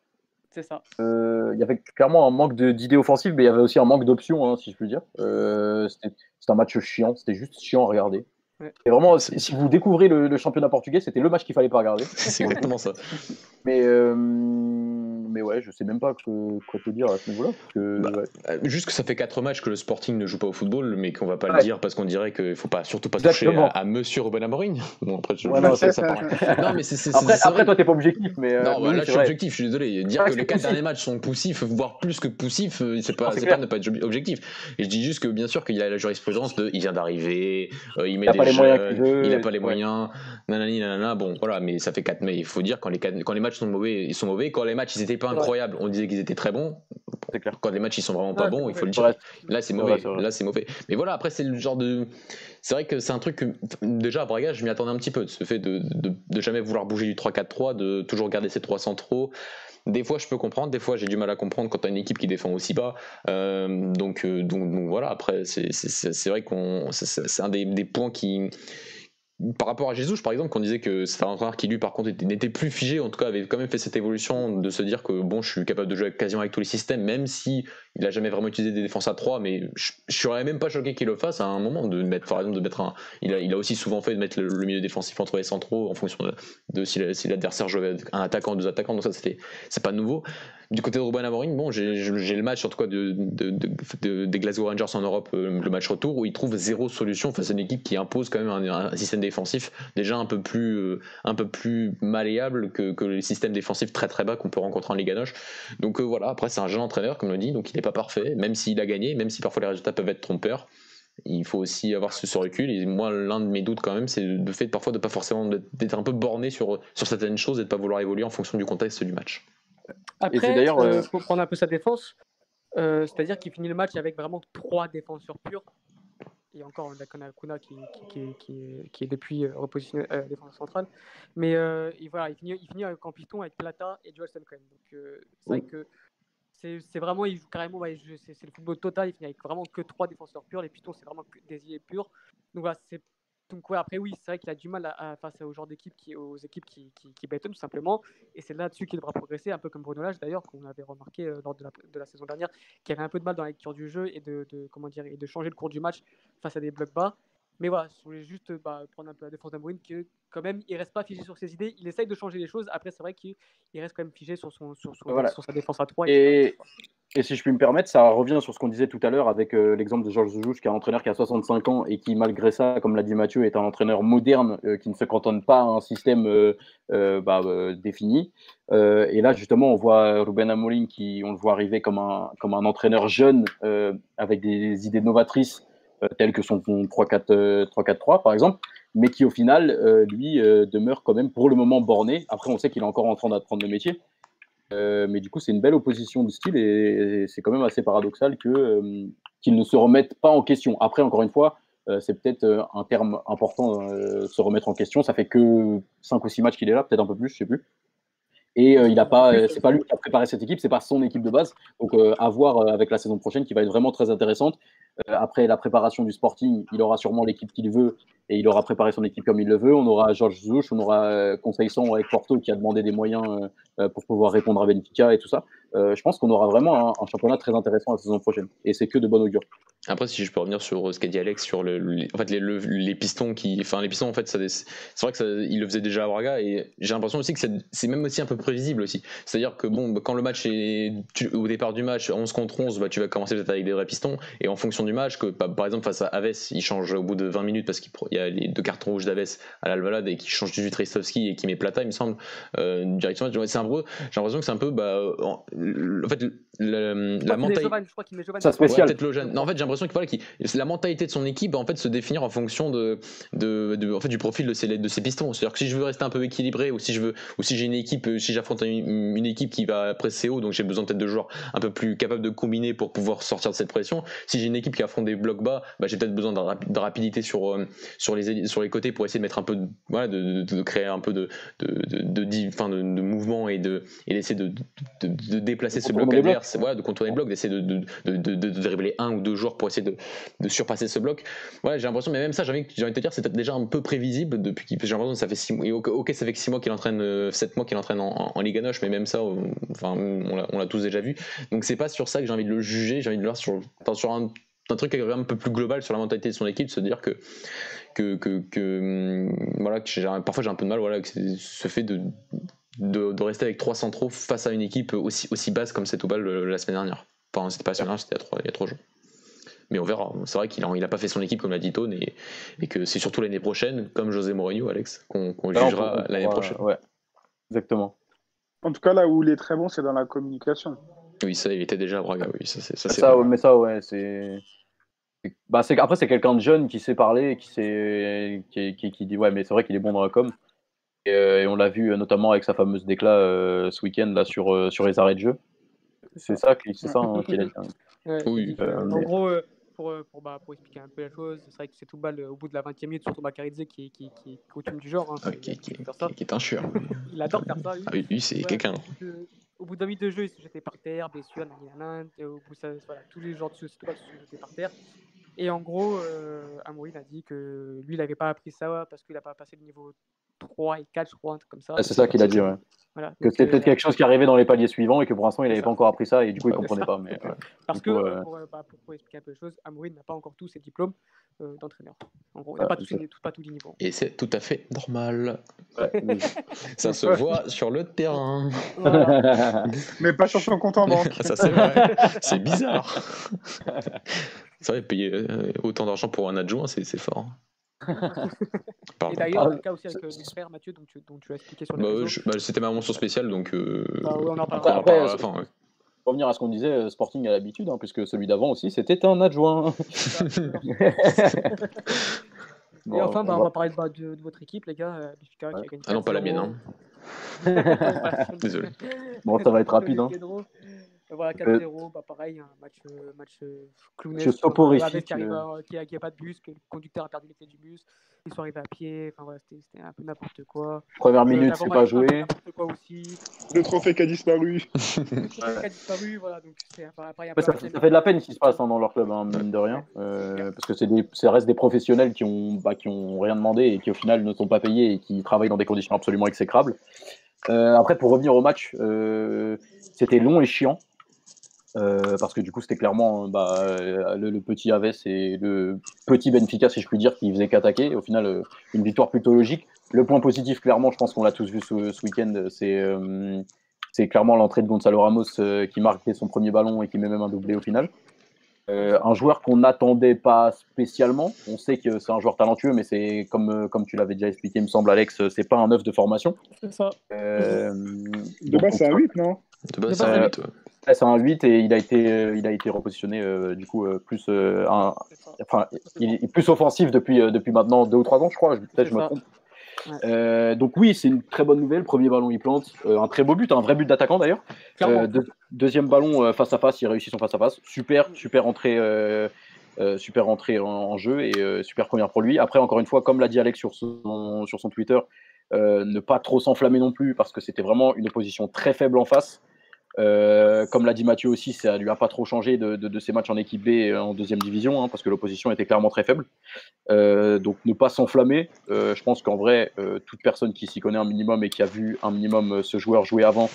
C'est ça. Euh, il y avait clairement un manque de- d'idées offensives, mais il y avait aussi un manque d'options, hein, si je puis dire. Euh, C'était c'était un match chiant, c'était juste chiant à regarder. Ouais. Et vraiment, si si vous découvrez le, le championnat portugais, c'était le match qu'il fallait pas regarder. C'est exactement ça. Mais, euh, mais ouais, je sais même pas que- quoi te dire à ce niveau-là. Bah, ouais. Euh, Juste que ça fait 4 matchs que le Sporting ne joue pas au football, mais qu'on va pas le dire parce qu'on dirait qu'il faut pas, surtout pas toucher Exactement. à, à Monsieur Ruben Amorim. Bon, après, je- non, ça, Non, mais c'est c'est- Après, toi, t'es pas objectif, mais. euh, Non, bah, oui, là je suis vrai. objectif, je suis désolé. Dire que les quatre poussif. derniers matchs sont poussifs, voire plus que poussifs, euh, c'est pas, pas ne pas être ob- objectif. Et je dis juste que bien sûr qu'il y a la jurisprudence de il vient d'arriver, euh, il met Il des jeunes, il a pas les moyens, nanani, nanana, bon voilà, mais ça fait 4 mais il faut dire quand les, quand les matchs sont mauvais, ils sont mauvais. Quand les matchs ils étaient pas vrai. incroyables, on disait qu'ils étaient très bons. C'est clair. Quand les matchs ils sont vraiment pas Ouais, bons, il faut le dire. Là, c'est mauvais. vrai, c'est vrai. Là, c'est mauvais. Mais voilà, après, c'est le genre de. C'est vrai que c'est un truc que, déjà, à Braga, je m'y attendais un petit peu, de ce fait de, de, de jamais vouloir bouger du 3-4-3, de toujours garder ses trois centraux. Des fois, je peux comprendre, des fois, j'ai du mal à comprendre quand tu as une équipe qui défend aussi bas. Euh, donc, euh, donc, donc voilà, après, c'est- c'est c'est- c'est vrai qu'on. c'est un des, des points qui. Par rapport à Jesus, par exemple, qu'on disait que c'est un entraîneur qui, lui, par contre, était- n'était plus figé, en tout cas, avait quand même fait cette évolution de se dire que, bon, je suis capable de jouer quasiment avec tous les systèmes, même si il a jamais vraiment utilisé des défenses à 3, mais je, je serais même pas choqué qu'il le fasse à un moment, de mettre, par exemple, de mettre un. Il a, aussi souvent fait de mettre le, milieu défensif entre les centraux en fonction de, si la- si l'adversaire jouait un attaquant, deux attaquants, donc ça, c'était, c'est pas nouveau. Du côté de Ruben Amorim, j'ai le match des Glasgow Rangers en Europe, euh, le match retour, où il trouve zéro solution face à une équipe qui impose quand même un, système défensif déjà un peu plus, euh, malléable que, les systèmes défensifs très très bas qu'on peut rencontrer en Ligue Noche. Donc euh, voilà, après c'est un jeune entraîneur, comme on le dit, donc il n'est pas parfait, même s'il a gagné, même si parfois les résultats peuvent être trompeurs. il faut aussi avoir ce, recul. Et moi, l'un de mes doutes quand même, c'est le fait parfois de pas forcément d'être un peu borné sur, certaines choses et de pas vouloir évoluer en fonction du contexte du match. Après, d'ailleurs, euh, euh, faut prendre un peu sa défense. Euh, C'est-à-dire qu'il finit le match avec vraiment trois défenseurs purs. Et encore, on a Kuna qui, qui, qui, qui, est depuis euh, repositionné euh, défenseur central. Mais euh, et voilà, il, finit, il finit avec, en piston avec Plata et Joelson Cohen. Donc euh, c'est vrai que c'est vraiment, il joue carrément, ouais, c'est le football total. Il finit avec vraiment que trois défenseurs purs. Les pistons, c'est vraiment que des ailiers purs. Donc voilà, c'est. Donc ouais, après oui, c'est vrai qu'il a du mal à, à- face au genre d'équipe qui, aux équipes qui, qui, qui bétonnent tout simplement. Et c'est là-dessus qu'il devra progresser, un peu comme Bruno Lage d'ailleurs, qu'on avait remarqué euh, lors de la, de la saison dernière, qui avait un peu de mal dans la lecture du jeu et de, de- comment dire, et de changer le cours du match face à des blocs bas. Mais voilà, je voulais juste bah, prendre un peu la défense d'Amouine, que quand même, il reste pas figé sur ses idées. Il essaye de changer les choses. Après, c'est vrai qu'il il reste quand même figé sur, son, sur, son- Voilà. sur sa défense à 3. Et, et si je puis me permettre, ça revient sur ce qu'on disait tout à l'heure avec euh, l'exemple de Georges Zoujouche, qui est un entraîneur qui a 65 ans et qui, malgré ça, comme l'a dit Mathieu, est un entraîneur moderne euh, qui ne se cantonne pas à un système euh, bah, défini. Et là, justement, on voit Ruben Amorim qui, on le voit arriver comme un, comme un entraîneur jeune avec des idées novatrices telles que son 3-4, euh, 3-4-3, par exemple, mais qui, au final, lui, demeure quand même pour le moment borné. Après, on sait qu'il est encore en train d'apprendre le métier. Euh, mais du coup, c'est une belle opposition de style et, et c'est quand même assez paradoxal que, euh, qu'ils ne se remettent pas en question. Après, encore une fois, euh, c'est peut-être euh, un terme important, se remettre en question. Ça fait que 5 ou 6 matchs qu'il est là, peut-être un peu plus, je sais plus. Et il a pas, c'est pas lui qui a préparé cette équipe, c'est pas son équipe de base. Donc à voir avec la saison prochaine qui va être vraiment très intéressante. Euh, après la préparation du Sporting, il aura sûrement l'équipe qu'il veut et il aura préparé son équipe comme il le veut. On aura Georges Zouch, on aura euh, Conceição avec Porto qui a demandé des moyens euh, pour pouvoir répondre à Benfica et tout ça. Je pense qu'on aura vraiment un, championnat très intéressant la saison prochaine et c'est que de bon augure. Après, si je peux revenir sur ce qu'a dit Alex sur le, les, pistons qui, enfin les pistons en fait, c'est vrai que ça, il le faisait déjà à Braga et j'ai l'impression aussi que c'est- même aussi un peu prévisible aussi. C'est-à-dire que bon, quand le match est au départ du match 11 contre 11, bah, tu vas commencer peut-être avec des vrais pistons et en fonction du match, que bah, par exemple face à Aves, il change au bout de 20 minutes parce qu'il y a les deux cartons rouges d'Aves à l'Alvalade et qui change 18 Reistovski et qui met Plata, il me semble, euh, directement. C'est un peu, j'ai l'impression que c'est un peu, bah, en, en fait, la, la mentalité. Ça Ouais, Spécial. Non, en fait, j'ai l'impression que voilà, c'est la mentalité de son équipe en fait se définir en fonction de, de, de- en fait, du profil de ses, de ses pistons. C'est-à-dire que si je veux rester un peu équilibré ou si je veux ou si j'ai une équipe, si j'affronte une, une équipe qui va presser haut, donc j'ai besoin peut-être de joueurs un peu plus capables de combiner pour pouvoir sortir de cette pression. Si j'ai une équipe qui affronte des blocs bas, bah, j'ai peut-être besoin de, rapi- de rapidité sur euh, sur les sur les côtés pour essayer de mettre un peu de, voilà, de, de- de créer un peu de de, de, de, di- enfin, de, de mouvement et de et d'essayer de, de, de déplacer ce bloc contourner voilà, de contourner le bloc, d'essayer de, de, de, de, dribbler un ou deux joueurs pour essayer de, surpasser ce bloc. Ouais, j'ai l'impression, mais même ça, j'ai envie, de te dire, c'est déjà un peu prévisible depuis j'ai l'impression que ça fait six mois. Et ok, ça fait que six mois qu'il entraîne, euh, sept mois qu'il entraîne en, en, en Ligue Noche, mais même ça, euh, enfin, on l'a, on tous déjà vu. Donc c'est pas sur ça que j'ai envie de le juger, j'ai envie de le voir sur, sur un, un truc un peu plus global sur la mentalité de son équipe, se dire que que, que, hum, voilà, parfois j'ai un peu de mal, voilà, c'est- ce fait de, de, de rester avec trois centraux face à une équipe aussi, aussi basse comme c'est Toubal euh, la semaine dernière. Enfin, c'était pas la semaine dernière, c'était il y a trois, il y a trois jours. Mais on verra. C'est vrai qu'il n'a il a pas fait son équipe comme l'a dit Tone et, et que c'est surtout l'année prochaine, comme José Mourinho, Alex, qu'on jugera l'année prochaine. Ouais, exactement. En tout cas, là où il est très bon, c'est dans la communication. Oui, ça, il était déjà à Braga. Oui, ça, c'est, ça, c'est Ça, ouais, mais ça, ouais, c'est. Bah, c'est après, c'est quelqu'un de jeune qui sait parler, qui sait, qui, qui, qui dit ouais, mais c'est vrai qu'il est bon dans la com. Et, euh, et on l'a vu euh, notamment avec sa fameuse déclat euh, ce week-end là sur euh, sur les arrêts de jeu. C'est ça, qui- c'est ça hein, qu'il a dit. Ouais, Oui, euh, en gros, euh, pour, pour, bah, pour expliquer un peu la chose, c'est vrai que c'est tout balle au bout de la 20e minute, surtout Bakaridze qui, qui, qui est coutume du genre. hein, Ah, qui, qui- qui- qui est un chieur. Il adore faire ça. lui. Ah, oui, lui, c'est Ouais, quelqu'un. au bout de- Au bout d'un minute de jeu, il se jetait par terre, blessure, nanana, et au bout, ça, voilà, tous les joueurs de se jetés par terre. Et en gros, euh, a dit que lui, il n'avait pas appris ça parce qu'il n'a pas passé le niveau 3 et 4, je crois, un truc comme ça. Ah, c'est ça qu'il a dit, ouais. Voilà. Que c'était euh, peut-être quelque chose qui arrivait dans les paliers suivants et que pour l'instant il n'avait pas encore appris ça et du coup il Ouais, comprenait pas. Mais, ouais. Parce que, euh, euh, pour, euh, bah, pour- pour expliquer un peu les choses, n'a pas encore tous ses diplômes euh, d'entraîneur. En gros, il Ah, n'a pas, tous c'est- ses- tout- pas tous les niveaux. Et c'est tout à fait normal. ouais. Ça se voit sur le terrain. Voilà. Mais pas sur son compte en banque. Ça, c'est vrai. C'est bizarre. C'est vrai, payer euh, autant d'argent pour un adjoint, c'est c'est fort. Et Pardon. d'ailleurs, Ah, le cas aussi avec euh, mon frère Mathieu, dont tu, dont tu as expliqué sur les Bah, bah, C'était ma mention spéciale, donc euh, Bah, ouais, on en on parlera. Après, à la euh, fin. ouais. revenir à ce qu'on disait, euh, Sporting a l'habitude, hein, puisque celui d'avant aussi, c'était un adjoint. Et enfin, bah, on va parler de, bah, de, de votre équipe, les gars. euh, qui a gagné Ah non, pas la 4-0. mienne. Hein. Désolé. Bon, ça va être rapide. Hein. Euh, Voilà, 4-0, bah, pareil, un match, euh, match euh, clownesque. Match Avec qui euh. qui a, qui a pas de bus, que le conducteur a perdu les clés du bus, ils sont arrivés à pied, enfin voilà, c'était un peu n'importe quoi. Première Euh, minute, c'est pas joué. N'importe quoi aussi. Le trophée qui a disparu. Le trophée qui a disparu, voilà, donc c'est enfin, après, il y a Ouais, pas ça, fait de la peine ce qui se passe hein, dans leur club, hein, mine de rien. Euh, parce que c'est des, ça reste des professionnels qui ont, bah, qui ont rien demandé et qui au final ne sont pas payés et qui travaillent dans des conditions absolument exécrables. Euh, après, pour revenir au match, euh, c'était long et chiant. Euh, parce que du coup, c'était clairement euh, bah, euh, le, petit Aves et le petit Benfica, si je puis dire, qui faisait qu'attaquer. Au final, une victoire plutôt logique. Le point positif, clairement, je pense qu'on l'a tous vu ce, week-end, c'est clairement l'entrée de Gonzalo Ramos qui marquait son premier ballon et qui met même un doublé au final. un joueur qu'on n'attendait pas spécialement. On sait que c'est un joueur talentueux, mais c'est comme, comme tu l'avais déjà expliqué, il me semble, Alex, c'est pas un œuf de formation. C'est ça. de base, c'est un 8, non? De base, c'est un 8. C'est un 8 et il a été, euh, il a été repositionné euh, du coup euh, plus, enfin, plus offensif depuis, depuis maintenant deux ou trois ans, je crois. Peut-être je me trompe. Donc oui, c'est une très bonne nouvelle. Premier ballon, il plante un très beau but, un vrai but d'attaquant d'ailleurs. Deuxième ballon face à face, il réussit son face à face. Super, super entrée, super entrée en, en jeu et super première pour lui. Après, encore une fois, comme l'a dit Alex sur son, sur son Twitter, ne pas trop s'enflammer non plus parce que c'était vraiment une opposition très faible en face. Euh, comme l'a dit Mathieu aussi, ça lui a pas trop changé de, de, de ses matchs en équipe B en deuxième division, hein, parce que l'opposition était clairement très faible. Euh, donc ne pas s'enflammer. Euh, je pense qu'en vrai, toute personne qui s'y connaît un minimum et qui a vu un minimum ce joueur jouer avant,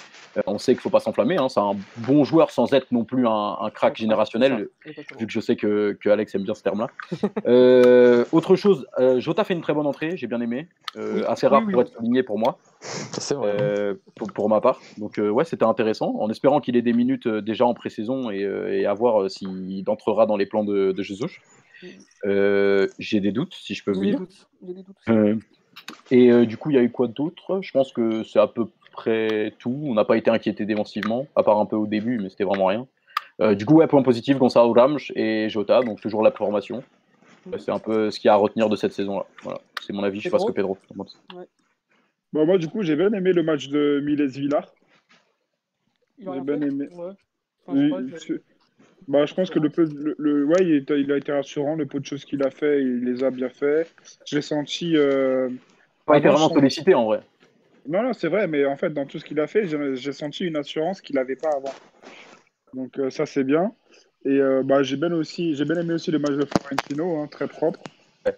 on sait qu'il faut pas s'enflammer. Hein. C'est un bon joueur sans être non plus un, un crack générationnel, vu que je sais que, que Alex aime bien ce terme-là. Autre chose, Jota fait une très bonne entrée, j'ai bien aimé. Assez rare pour être souligné pour moi. C'est vrai. Euh, pour, pour ma part. Donc euh, ouais, c'était intéressant, en espérant qu'il ait des minutes euh, déjà en pré-saison et, euh, et à voir euh, s'il entrera dans les plans de, de Jesus. Euh, J'ai des doutes, si je peux vous dire. J'ai des doutes. Euh, et euh, du coup, il y a eu quoi d'autre? Je pense que c'est à peu près tout. On n'a pas été inquiété défensivement, à part un peu au début, mais c'était vraiment rien. Euh, du coup, ouais, point positif, Gonzalo Ramj et Jota, donc toujours la formation. Euh, C'est un peu ce qu'il y a à retenir de cette saison-là. Voilà, c'est mon avis. Je sais pas ce que Pedro. Bon, moi, du coup, j'ai bien aimé le match de Miles Villar. Il a J'ai bien aimé. Ouais. Enfin, je Oui, bah, je pense que le peu, le, le- ouais, il, est- il a été rassurant. Le peu de choses qu'il a fait, il les a bien fait. J'ai senti. euh, Pas été vraiment sollicité en vrai. Non, non, c'est vrai, mais en fait, dans tout ce qu'il a fait, j'ai senti une assurance qu'il n'avait pas avant. Donc, euh, ça, c'est bien. Et euh, bah, j'ai bien, aussi, j'ai bien aimé aussi le match de Florentino, hein, très propre. Ouais.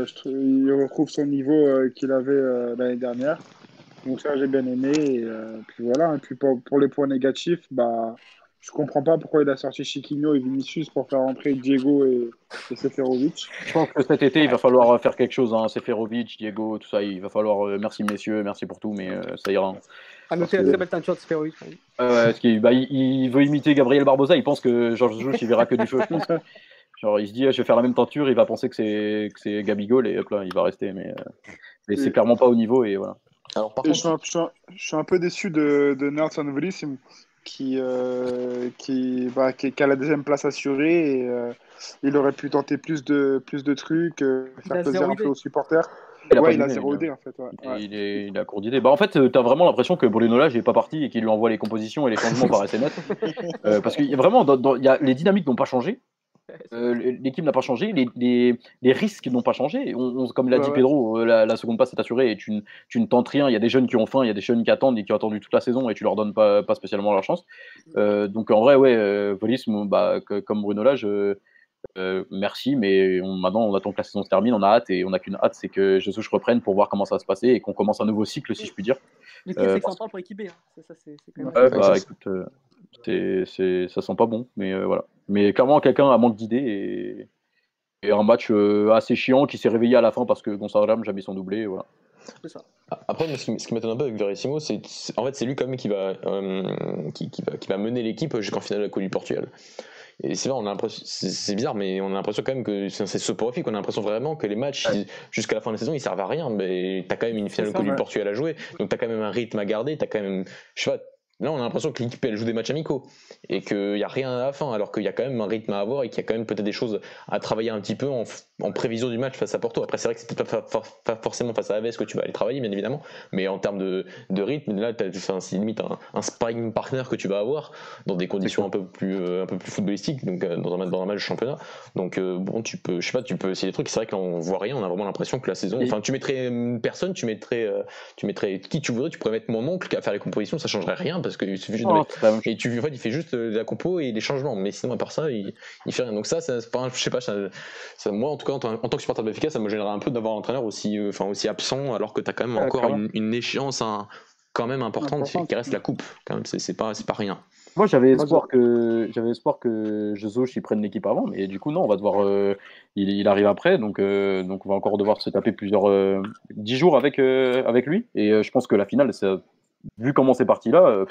Euh, je trouve, il retrouve son niveau euh, qu'il avait euh, l'année dernière. Donc, ça, j'ai bien aimé. Et euh, puis voilà. Et puis, pour, pour les points négatifs, bah, je comprends pas pourquoi il a sorti Chiquinho et Vinicius pour faire entrer Diego et, et Seferovic. Je pense que cet été, il va falloir faire quelque chose. Hein. Seferovic, Diego, tout ça. Il va falloir. euh, merci messieurs, merci pour tout, mais euh, ça ira. hein. À noter la très belle teinture de ouais, parce qu'il bah, il, il veut imiter Gabriel Barbosa. Il pense que Georges Jesus, il verra que du feu, je pense. Genre, il se dit, je vais faire la même tenture. Il va penser que c'est que c'est Gabigol et hop là, il va rester. Mais, euh, mais c'est clairement pas au niveau et voilà. Alors, par Et je, suis contre, un, je suis un- je suis un peu déçu de, de Nelson Veríssimo qui, euh, qui, bah, qui, qui a la deuxième place assurée et euh, il aurait pu tenter plus de, plus de trucs, euh, Il a faire plaisir zéro un peu aux supporters. Il a ouais, il a zéro idée en fait. Ouais. Il, Ouais. il est, il a court d'idée. Bah, en fait, tu as vraiment l'impression que Bruno Lage n'est pas parti et qu'il lui envoie les compositions et les changements par SMS. Euh, parce a vraiment, dans- y a, les dynamiques n'ont pas changé. Euh, L'équipe n'a pas changé, les, les, les risques n'ont pas changé. On, on- comme l'a Ouais, dit ouais. Pedro, euh, la, la seconde passe est assurée et tu, ne- tu ne tentes rien. Il y a des jeunes qui ont faim, il y a des jeunes qui attendent et qui ont attendu toute la saison et tu leur donnes pas, pas spécialement leur chance. Euh, donc en vrai, ouais, euh, Volisme, bah, que- comme Bruno Lage, euh, euh, merci, mais on, maintenant on attend que la saison se termine, on a hâte et on n'a qu'une hâte, c'est que Jesus reprenne pour voir comment ça va se passer et qu'on commence un nouveau cycle, si je puis dire. Mais Euh, c'est parce- parle pour équipe B. Hein. Ça, c'est quand même. Ouais, bah euh, ça sent pas bon, mais euh, voilà. Mais clairement, quelqu'un a manque d'idées et, et un match euh, assez chiant qui s'est réveillé à la fin parce que Gonzalo Ramos a mis son doublé. Voilà. Ça. Après, moi, ce qui, m'étonne un peu avec Verissimo, c'est en fait c'est lui quand même qui va, euh, qui, qui va, qui va mener l'équipe jusqu'en finale de la Coupe du Portugal. Et c'est vrai, on a l'impression, c'est bizarre, mais on a l'impression quand même que c'est soporifique. On a l'impression vraiment que les matchs jusqu'à la fin de la saison ils servent à rien. Mais t'as quand même une finale ça, Coupe du ouais. Portugal à jouer, donc t'as quand même un rythme à garder. T'as quand même, je sais pas, Là, on a l'impression que l'équipe elle joue des matchs amicaux et qu'il n'y a rien à la fin, alors qu'il y a quand même un rythme à avoir et qu'il y a quand même peut-être des choses à travailler un petit peu en, en prévision du match face à Porto. Après, c'est vrai que c'est pas, pas, forcément face à Aves que tu vas aller travailler, bien évidemment, mais en termes de, de rythme, là, c'est limite un, un, sparring partner que tu vas avoir dans des conditions un peu plus, euh, un peu plus footballistiques, donc euh, dans un, dans un match de championnat. Donc, euh, bon, tu peux, je sais pas, tu peux essayer des trucs. C'est vrai que là, on voit rien, on a vraiment l'impression que la saison. Enfin, tu mettrais personne, tu mettrais, tu mettrais qui tu voudrais, tu pourrais mettre mon oncle à faire les compositions, ça changerait rien parce qu'il suffit juste de et tu, en fait, il fait juste euh, la compo et les changements, mais sinon, à part ça, il, il fait rien. Donc, ça, ça je sais pas, ça, moi, en tout cas, en, tant que supporter de ça me gênerait un peu d'avoir un entraîneur aussi, euh, enfin, aussi absent, alors que tu as quand même encore une, échéance quand même importante, qui reste la coupe. Quand même, c'est pas, pas rien. Moi, j'avais espoir que j'avais espoir que Jesus il prenne l'équipe avant, mais du coup non, on va devoir. Euh, il, arrive après, donc donc on va encore devoir se taper plusieurs dix jours avec avec lui. Et je pense que la finale, vu comment c'est parti là,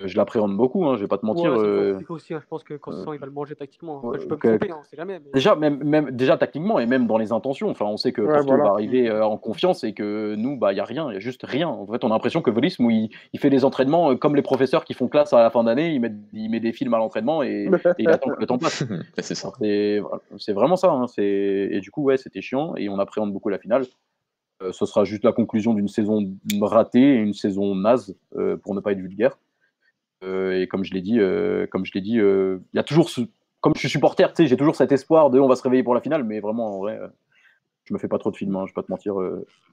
je l'appréhende beaucoup, hein, je vais pas te mentir. Euh, aussi, hein, je pense que Constant euh, il va le manger tactiquement. je peux me tromper, hein, sait jamais. Déjà, même, même, déjà tactiquement et même dans les intentions. Enfin, on sait que Porto va arriver euh, en confiance et que nous, bah, il y a rien, il y a juste rien. En fait, on a l'impression que Volisme, il, il, fait des entraînements comme les professeurs qui font classe à la fin d'année, il met, il met des films à l'entraînement et, il attend que le temps passe. c'est ça. C'est vraiment ça. Hein, et du coup, ouais, c'était chiant et on appréhende beaucoup la finale. Ce sera juste la conclusion d'une saison ratée et une saison naze, pour ne pas être vulgaire. Euh, et comme je l'ai dit, euh, comme je l'ai dit, euh, il y a toujours comme je suis supporter, j'ai toujours cet espoir de on va se réveiller pour la finale, mais vraiment en vrai, je me fais pas trop de films, hein, je vais pas te mentir.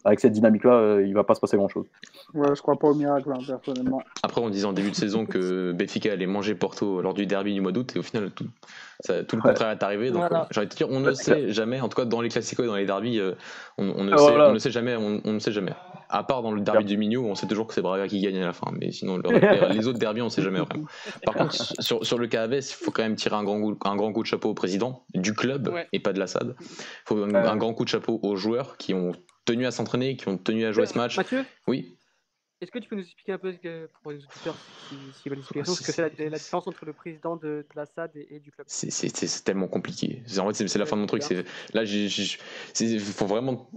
avec cette dynamique-là, il va pas se passer grand-chose. Ouais, je crois pas au miracle, hein, personnellement. Après, on disait en début de saison que Benfica allait manger Porto lors du derby du mois d'août, et au final, tout, ça, tout le contraire est arrivé. Donc, j'ai envie de te dire, on ne sait jamais, en tout cas dans les classicos et dans les derbys, on, ne, ah, sait, on ne sait jamais, on, on ne sait jamais. À part dans le derby du Minho, on sait toujours que c'est Braga qui gagne à la fin. Mais sinon, les autres derbys, on ne sait jamais vraiment. Par contre, sur, sur le KAVS, il faut quand même tirer un grand, coup, un grand coup de chapeau au président du club et pas de l'Assad. Il faut un, grand coup de chapeau aux joueurs qui ont tenu à s'entraîner, qui ont tenu à jouer ce match. Mathieu? Oui. Est-ce que tu peux nous expliquer un peu, pour les auditeurs, si, veulent l'explication, ce que c'est la, différence entre le président de, de la SAD et, du club? C'est tellement compliqué. En fait, c'est la fin de mon truc. Là, il faut vraiment.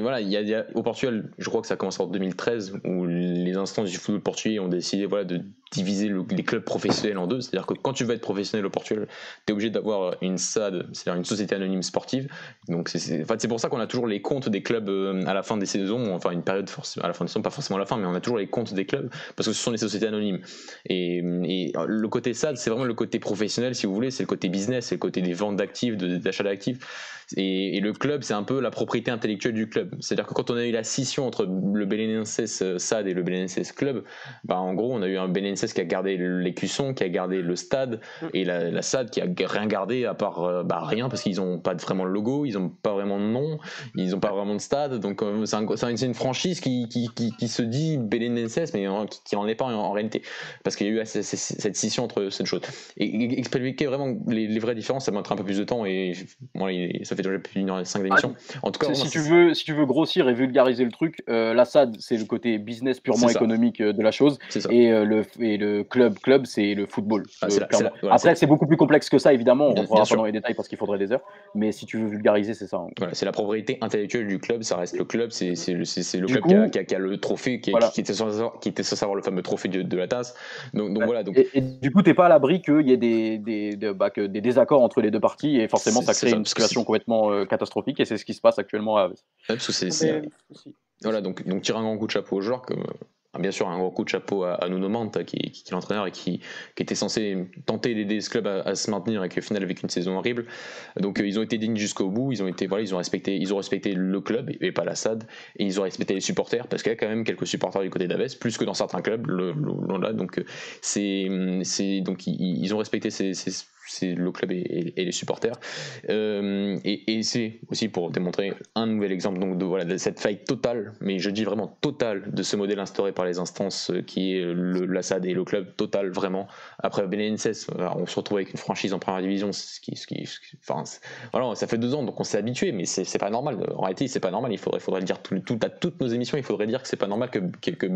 Voilà, y y a, au Portugal, je crois que ça commence en 2013, où les instances du football portugais ont décidé voilà, de diviser les clubs professionnels en deux. C'est-à-dire que quand tu veux être professionnel au Portugal, tu es obligé d'avoir une SAD, c'est-à-dire une société anonyme sportive. Donc c'est en fait, pour ça qu'on a toujours les comptes des clubs euh, à la fin des saisons, enfin une période à la fin des saisons, pas forcément à la fin, mais on a toujours les comptes des clubs parce que ce sont des sociétés anonymes. Et, et le côté SAD, c'est vraiment le côté professionnel, si vous voulez, c'est le côté business, c'est le côté des ventes d'actifs, d'achat d'actifs. Et, le club, c'est un peu la propriété intellectuelle du club. C'est-à-dire que quand on a eu la scission entre le Belenenses euh, SAD et le Belenenses Club, bah en gros, on a eu un Belenenses qui a gardé l'écusson, qui a gardé le stade, mm. et la, SAD qui a rien gardé à part euh, bah, rien, parce qu'ils n'ont pas vraiment de logo, ils n'ont pas vraiment de nom, ils n'ont pas vraiment de stade. Donc euh, c'est une franchise qui, qui, qui, se dit Belenenses, mais qui n'en est pas en, réalité. Parce qu'il y a eu cette scission entre cette chose. Et, expliquer vraiment les, vraies différences, ça mettra un peu plus de temps, et moi, ça ça fait déjà plus d'une heure et cinq d'émission. en tout cas, si, tu veux, si tu veux grossir et vulgariser le truc, euh, la SAD, c'est le côté business purement économique euh, de la chose. Et, le, et le club, club c'est le football. Ah, Après, c'est beaucoup plus complexe que ça, évidemment. On rentrera pas dans les détails parce qu'il faudrait des heures. Mais si tu veux vulgariser, c'est ça. Hein. Voilà, c'est la propriété intellectuelle du club. Ça reste le club. C'est le club qui, a, le trophée, qui, qui, était censé avoir, le fameux trophée de, la tasse. Donc, donc voilà. Donc... Et, du coup, tu n'es pas à l'abri qu'il y ait des, des, bah, des, désaccords entre les deux parties. Et forcément, ça crée une situation complètement euh, catastrophique et c'est ce qui se passe actuellement à Voilà, donc, donc tirer un grand coup de chapeau aux joueurs, comme, euh, bien sûr un grand coup de chapeau à, Nuno Manta, qui, est l'entraîneur et qui, était censé tenter d'aider ce club à, se maintenir et qui final avec une saison horrible. Donc euh, ils ont été dignes jusqu'au bout, ils ont été voilà, ils ont respecté, ils ont respecté le club et, pas la SAD, et ils ont respecté les supporters parce qu'il y a quand même quelques supporters du côté d'Aves, plus que dans certains clubs. Le, là, donc c'est, c'est donc ils, ont respecté ces, ces c'est le club et, les supporters. Euh, et, c'est aussi pour démontrer un nouvel exemple donc de, voilà, cette faille totale, mais je dis vraiment totale, de ce modèle instauré par les instances euh, qui est l'Assad et le club total vraiment. Après Belenenses, on se retrouve avec une franchise en première division, ce qui, ce qui, enfin, voilà, ça fait deux ans donc on s'est habitué, mais c'est pas normal. En réalité, c'est pas normal. Il faudrait, faudrait le dire tout, à toutes nos émissions, il faudrait dire que c'est pas normal que, que, que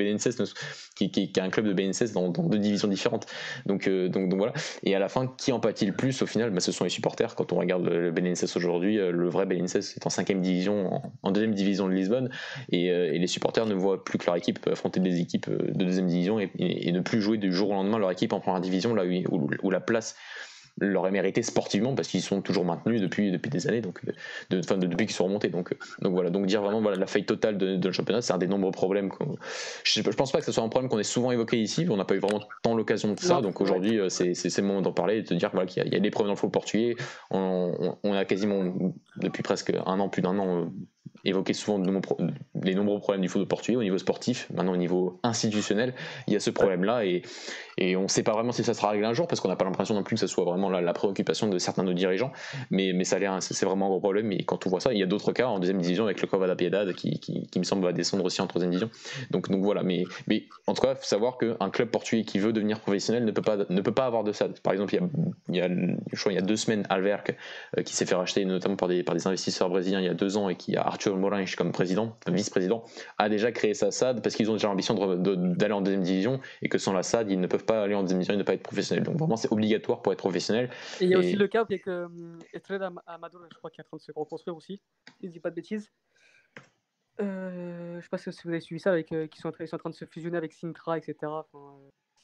qui, qui, qui, a un club de Belenenses dans, dans, deux divisions différentes. Donc, euh, donc, voilà. Et à la fin, qui empathie attire plus au final? Bah, Ce sont les supporters. Quand on regarde le Belenenses aujourd'hui, le vrai Belenenses est en cinquième division, en, deuxième division de Lisbonne, et, les supporters ne voient plus que leur équipe affronter des équipes de deuxième division et, ne plus jouer du jour au lendemain leur équipe en première division, là où la place l'aurait mérité sportivement parce qu'ils sont toujours maintenus depuis, depuis des années, donc, de, de, depuis qu'ils sont remontés. Donc, donc voilà, donc dire vraiment voilà, la faille totale de, de championnat, c'est un des nombreux problèmes. Je, je pense pas que ce soit un problème qu'on ait souvent évoqué ici, on n'a pas eu vraiment tant l'occasion de ça, donc aujourd'hui euh, c'est le moment d'en parler et de dire voilà, qu'il y, a des problèmes dans le football portugais. On, on, a quasiment, depuis presque un an, plus d'un an, euh, évoqué souvent les nombreux problèmes du football portugais au niveau sportif, maintenant au niveau institutionnel, il y a ce problème-là et, et on ne sait pas vraiment si ça sera réglé un jour parce qu'on n'a pas l'impression non plus que ce soit vraiment la, préoccupation de certains de nos dirigeants, mais, mais ça a l'air, c'est vraiment un gros problème. Et quand on voit ça, il y a d'autres cas en deuxième division avec le Covada Piedad qui, qui, qui, me semble va descendre aussi en troisième division. Donc, donc voilà, mais, mais en tout cas, faut savoir qu'un club portugais qui veut devenir professionnel ne peut pas, ne peut pas avoir de ça. Par exemple, il y a, il y a, je crois, il y a deux semaines, Alverc euh, qui s'est fait racheter notamment par des, par des investisseurs brésiliens il y a deux ans et qui a Arthur Moraes comme président, vice-président, a déjà créé sa SAD parce qu'ils ont déjà l'ambition d'aller en deuxième division et que sans la SAD, ils ne peuvent pas aller en deuxième division, pas être professionnel. Donc vraiment, c'est obligatoire pour être professionnel. Et il y a aussi le cas avec euh, Estrella Amador, je crois, qui est en train de se reconstruire aussi, si je dis pas de bêtises. Euh, je sais pas si vous avez suivi ça, avec, euh, qui sont, ils sont en train de se fusionner avec Sintra, etc. Enfin,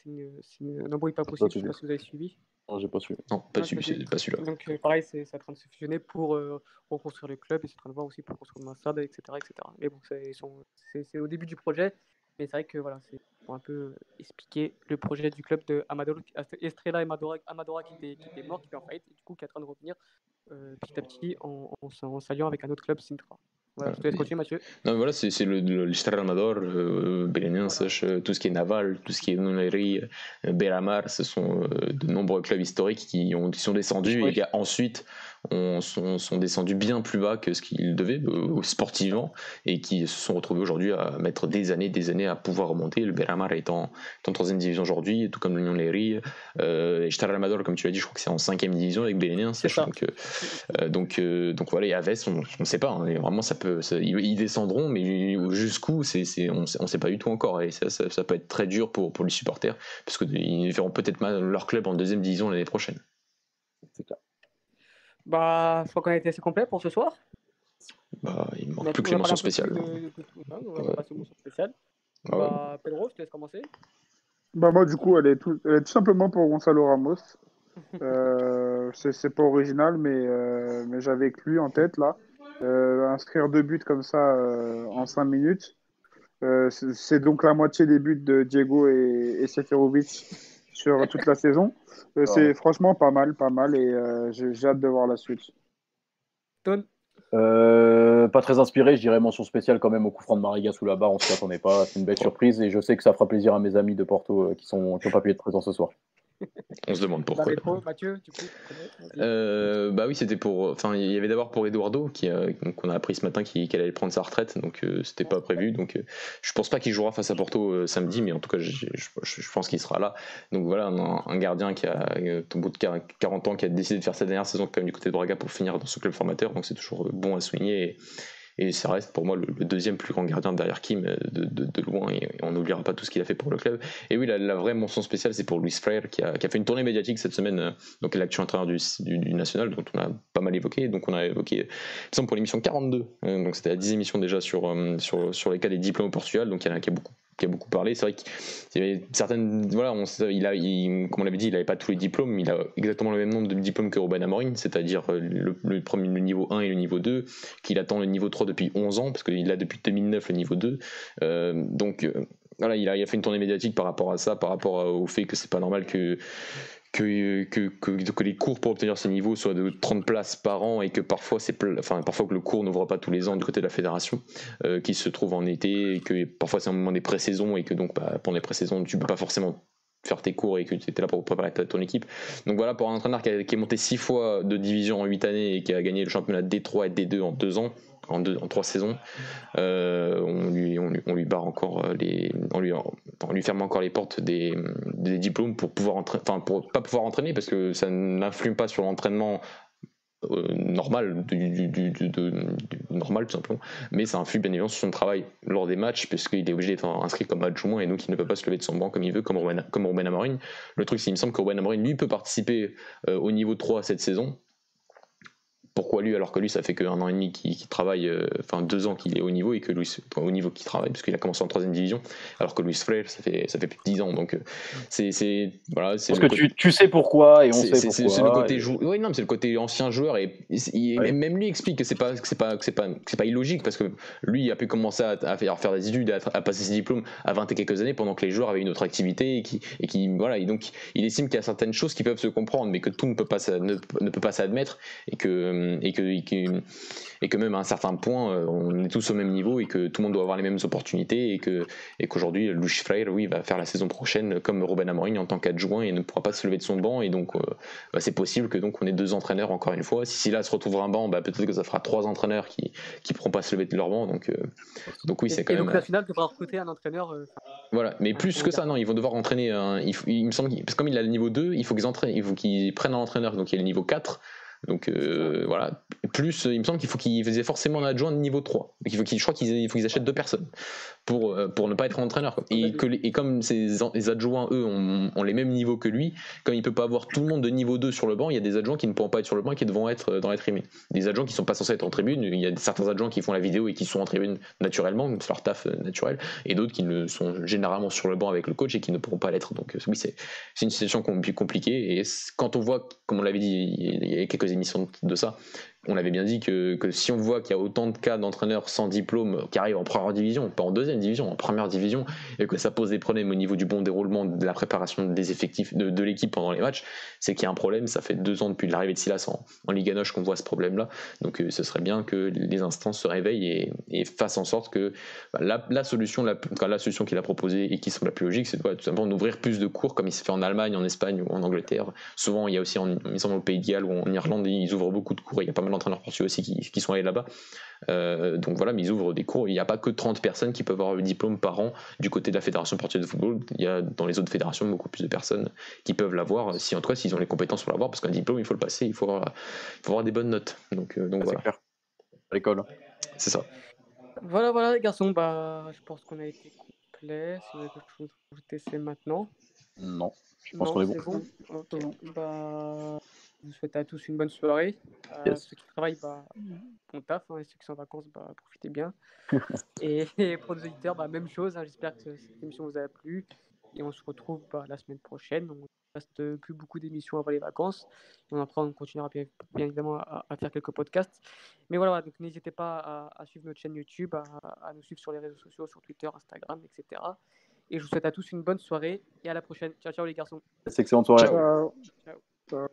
c'est un embrouille pas possible, je sais pas si vous avez suivi. Non, j'ai pas suivi. Non, pas, ah, suivi, pas celui-là. Donc euh, pareil, c'est en train de se fusionner pour euh, reconstruire le club et c'est en train de voir aussi pour construire le Massad, etc., etc. Mais bon, c'est au début du projet, mais c'est vrai que voilà, c'est pour un peu expliquer le projet du club de Amador, Estrella Amadora, Amadora qui, était, qui était mort, qui était en faillite, et du coup qui est en train de revenir euh, petit à petit en, en, en s'alliant avec un autre club, Sintra. Voilà, je te laisse continuer, Mathieu. Non, voilà, c'est le, le Amador, euh, euh, tout ce qui est Naval, tout ce qui est Nuneri, euh, Beramar, ce sont de nombreux clubs historiques qui, ont, qui sont descendus et qui ensuite sont, sont, descendus bien plus bas que ce qu'ils devaient euh, sportivement et qui se sont retrouvés aujourd'hui à mettre des années, des années à pouvoir remonter. Le Beramar est en, en troisième division aujourd'hui, tout comme l'Union Léry. Euh, Amador, comme tu l'as dit, je crois que c'est en cinquième division avec Bélénien. Donc, euh, donc, euh, donc voilà, et Aves, on ne sait pas. Hein, vraiment, ça peut, ils, descendront, mais jusqu'où, c'est, on ne sait pas du tout encore. Et ça, ça, peut être très dur pour, pour les supporters, parce qu'ils verront peut-être mal leur club en deuxième division l'année prochaine. C'est clair. Bah, je crois qu'on a été assez complet pour ce soir. Bah, il manque plus que les mentions spéciales. Ah bah, Pedro, je te laisse commencer. Bah, moi, du coup, elle est tout, elle est tout simplement pour Gonzalo Ramos. euh, c'est pas original, mais, euh, mais j'avais que lui en tête là. Euh, inscrire deux buts comme ça euh, en cinq minutes, euh, c'est donc la moitié des buts de Diego et, et Seferovic sur toute la saison. Euh, c'est franchement pas mal, pas mal, et euh, j'ai hâte de voir la suite. Euh, pas très inspiré, je dirais mention spéciale quand même au coup franc de Mariga sous la barre, on ne s'y attendait pas, c'est une belle surprise et je sais que ça fera plaisir à mes amis de Porto qui n'ont qui pas pu être présents ce soir. On se demande pourquoi. Mathieu, du coup, euh, bah oui, c'était pour. Enfin, il y avait d'abord pour Eduardo, qui qu'on a appris ce matin qu'il allait prendre sa retraite, donc euh, c'était pas prévu. Donc, euh, je pense pas qu'il jouera face à Porto samedi, mais en tout cas, je, pense qu'il sera là. Donc voilà, un, gardien qui a au bout de 40 ans, qui a décidé de faire sa dernière saison quand même du côté de Braga pour finir dans ce club formateur, donc c'est toujours bon à souligner. Et, et ça reste pour moi le, deuxième plus grand gardien derrière Kim euh, de, loin et, on n'oubliera pas tout ce qu'il a fait pour le club. Et oui, la, vraie mention spéciale, c'est pour Luis Frère qui a, fait une tournée médiatique cette semaine, euh, donc l'actuel entraîneur du, du, National, dont on a pas mal évoqué. Donc on a évoqué, il pour l'émission 42, euh, donc c'était la 10 émissions déjà sur, sur, sur les cas des diplômes au Portugal, donc il y en a qui a beaucoup qui a beaucoup parlé. C'est vrai qu'il y avait certaines. Voilà, il a, comme on l'avait dit, il n'avait pas tous les diplômes. Il a exactement le même nombre de diplômes que Ruben Amorim, c'est-à-dire euh, le niveau 1 et le niveau 2, qu'il attend le niveau 3 depuis 11 ans, parce qu'il a depuis 2009 le niveau 2. Euh, donc. Euh, voilà, il a, il a, fait une tournée médiatique par rapport à ça, par rapport au fait que c'est pas normal que que, que, que, les cours pour obtenir ces niveaux soient de 30 places par an et que parfois, enfin, parfois que le cours n'ouvre pas tous les ans du côté de la fédération, euh, qui se trouve en été, et que parfois c'est un moment des pré-saisons et que donc bah, pendant les pré-saisons, tu peux pas forcément faire tes cours et que tu étais là pour préparer ton équipe. Donc voilà, pour un entraîneur qui, est monté 6 fois de division en 8 années et qui a gagné le championnat D3 et D2 en 2 ans, en, deux, en trois saisons. Euh, on, lui, barre encore euh, les, on lui, ferme encore les portes des, diplômes pour pouvoir enfin pour pas pouvoir entraîner parce que ça n'influe pas sur l'entraînement euh, normal normal tout simplement. Mais ça influe bien évidemment sur son travail lors des matchs, puisqu'il est obligé d'être inscrit comme adjoint et donc il ne peut pas se lever de son banc comme il veut, comme Ruben, comme Amorim. Le truc, c'est qu'il me semble que Ruben Amorim, lui, peut participer au niveau 3 cette saison, pourquoi lui alors que lui ça fait qu'un an et demi qu'il travaille, euh, enfin deux ans qu'il est au niveau et que Luis au niveau qu'il travaille parce qu'il a commencé en troisième division alors que Luis Frère ça fait ça fait plus de dix ans. Donc euh, c'est voilà parce que tu, tu, sais pourquoi et on sait pourquoi c'est le côté oui non c'est le côté ancien joueur et, même lui explique que c'est pas que c'est pas que c'est pas c'est pas illogique parce que lui il a pu commencer à, faire, faire des études à, passer ses diplômes à 20 et quelques années pendant que les joueurs avaient une autre activité et qui et qui voilà et donc il estime qu'il y a certaines choses qui peuvent se comprendre mais que tout ne peut pas ne, ne peut pas s'admettre et que et que, et que, même à un certain point, euh, on est tous au même niveau et que tout le monde doit avoir les mêmes opportunités et que et qu'aujourd'hui, Luis Freire, oui, va faire la saison prochaine comme Robin Amorim en tant qu'adjoint et ne pourra pas se lever de son banc et donc euh, bah, c'est possible que donc on ait deux entraîneurs encore une fois. Si, là se retrouve un banc, bah, peut-être que ça fera trois entraîneurs qui qui pourront pas se lever de leur banc. Donc euh, donc oui, c'est quand et même. Donc la finale devra recruter un entraîneur. voilà, mais plus que ça, non, ils vont devoir entraîner. il, me semble parce que comme il a le niveau 2, il faut qu'ils entraînent, il faut qu'ils prennent un entraîneur donc il a le niveau 4 donc euh, voilà. Plus, il me semble qu'il faut qu'ils faisaient forcément un adjoint de niveau 3. il faut je crois qu'ils achètent deux personnes pour, euh, pour ne pas être entraîneur. Et, que et comme ces, les adjoints, eux, ont, les mêmes niveaux que lui, comme il peut pas avoir tout le monde de niveau 2 sur le banc, il y a des adjoints qui ne pourront pas être sur le banc et qui devront être euh, dans la tribune. Des adjoints qui sont pas censés être en tribune, il y a certains adjoints qui font la vidéo et qui sont en tribune naturellement, c'est leur taf naturel, et d'autres qui ne sont généralement sur le banc avec le coach et qui ne pourront pas l'être. Donc oui, c'est une situation compliquée. Et quand on voit, comme on l'avait dit il y a quelques émissions de ça, on avait bien dit que, si on voit qu'il y a autant de cas d'entraîneurs sans diplôme qui arrivent en première division, pas en deuxième division, en première division, et que ça pose des problèmes au niveau du bon déroulement de la préparation des effectifs de, l'équipe pendant les matchs, c'est qu'il y a un problème. Ça fait deux ans depuis l'arrivée de Silas en, en Liga Noche qu'on voit ce problème-là. Donc euh, ce serait bien que les instances se réveillent et, fassent en sorte que bah, la, solution, la, solution qu'il a proposée et qui semble la plus logique, c'est tout simplement d'ouvrir plus de cours comme il se fait en Allemagne, en Espagne ou en Angleterre. Souvent, il y a aussi en, il semble au Pays de Galles ou en Irlande, ils ouvrent beaucoup de cours. Il y a pas mal d'entraîneurs portugais aussi qui, sont allés là-bas. Euh, donc voilà, mais ils ouvrent des cours. Il n'y a pas que 30 personnes qui peuvent avoir le diplôme par an du côté de la Fédération portugaise de football. Il y a dans les autres fédérations beaucoup plus de personnes qui peuvent l'avoir, si en tout cas s'ils ont les compétences pour l'avoir, parce qu'un diplôme, il faut le passer, il faut avoir, il faut avoir des bonnes notes. Donc, euh, donc voilà. Clair. À l'école. C'est ça. Voilà, voilà les garçons, bah, je pense qu'on a été complet. Si vous avez quelque chose à ajouter, c'est maintenant. Non, je pense qu'on est bon. bon. Bah... Je vous souhaite à tous une bonne soirée. Euh, ceux qui travaillent, bah, bon taf. Hein, et ceux qui sont en vacances, bah, profitez bien. et, pour nos auditeurs, bah, même chose. Hein, j'espère que cette émission vous a plu. Et on se retrouve bah, la semaine prochaine. On ne reste plus beaucoup d'émissions avant les vacances. on apprend, on continuera bien, évidemment à, faire quelques podcasts. Mais voilà, donc n'hésitez pas à, suivre notre chaîne YouTube, à, nous suivre sur les réseaux sociaux, sur Twitter, Instagram, etc. Et je vous souhaite à tous une bonne soirée et à la prochaine. Ciao, ciao les garçons. Excellente soirée. ciao. ciao.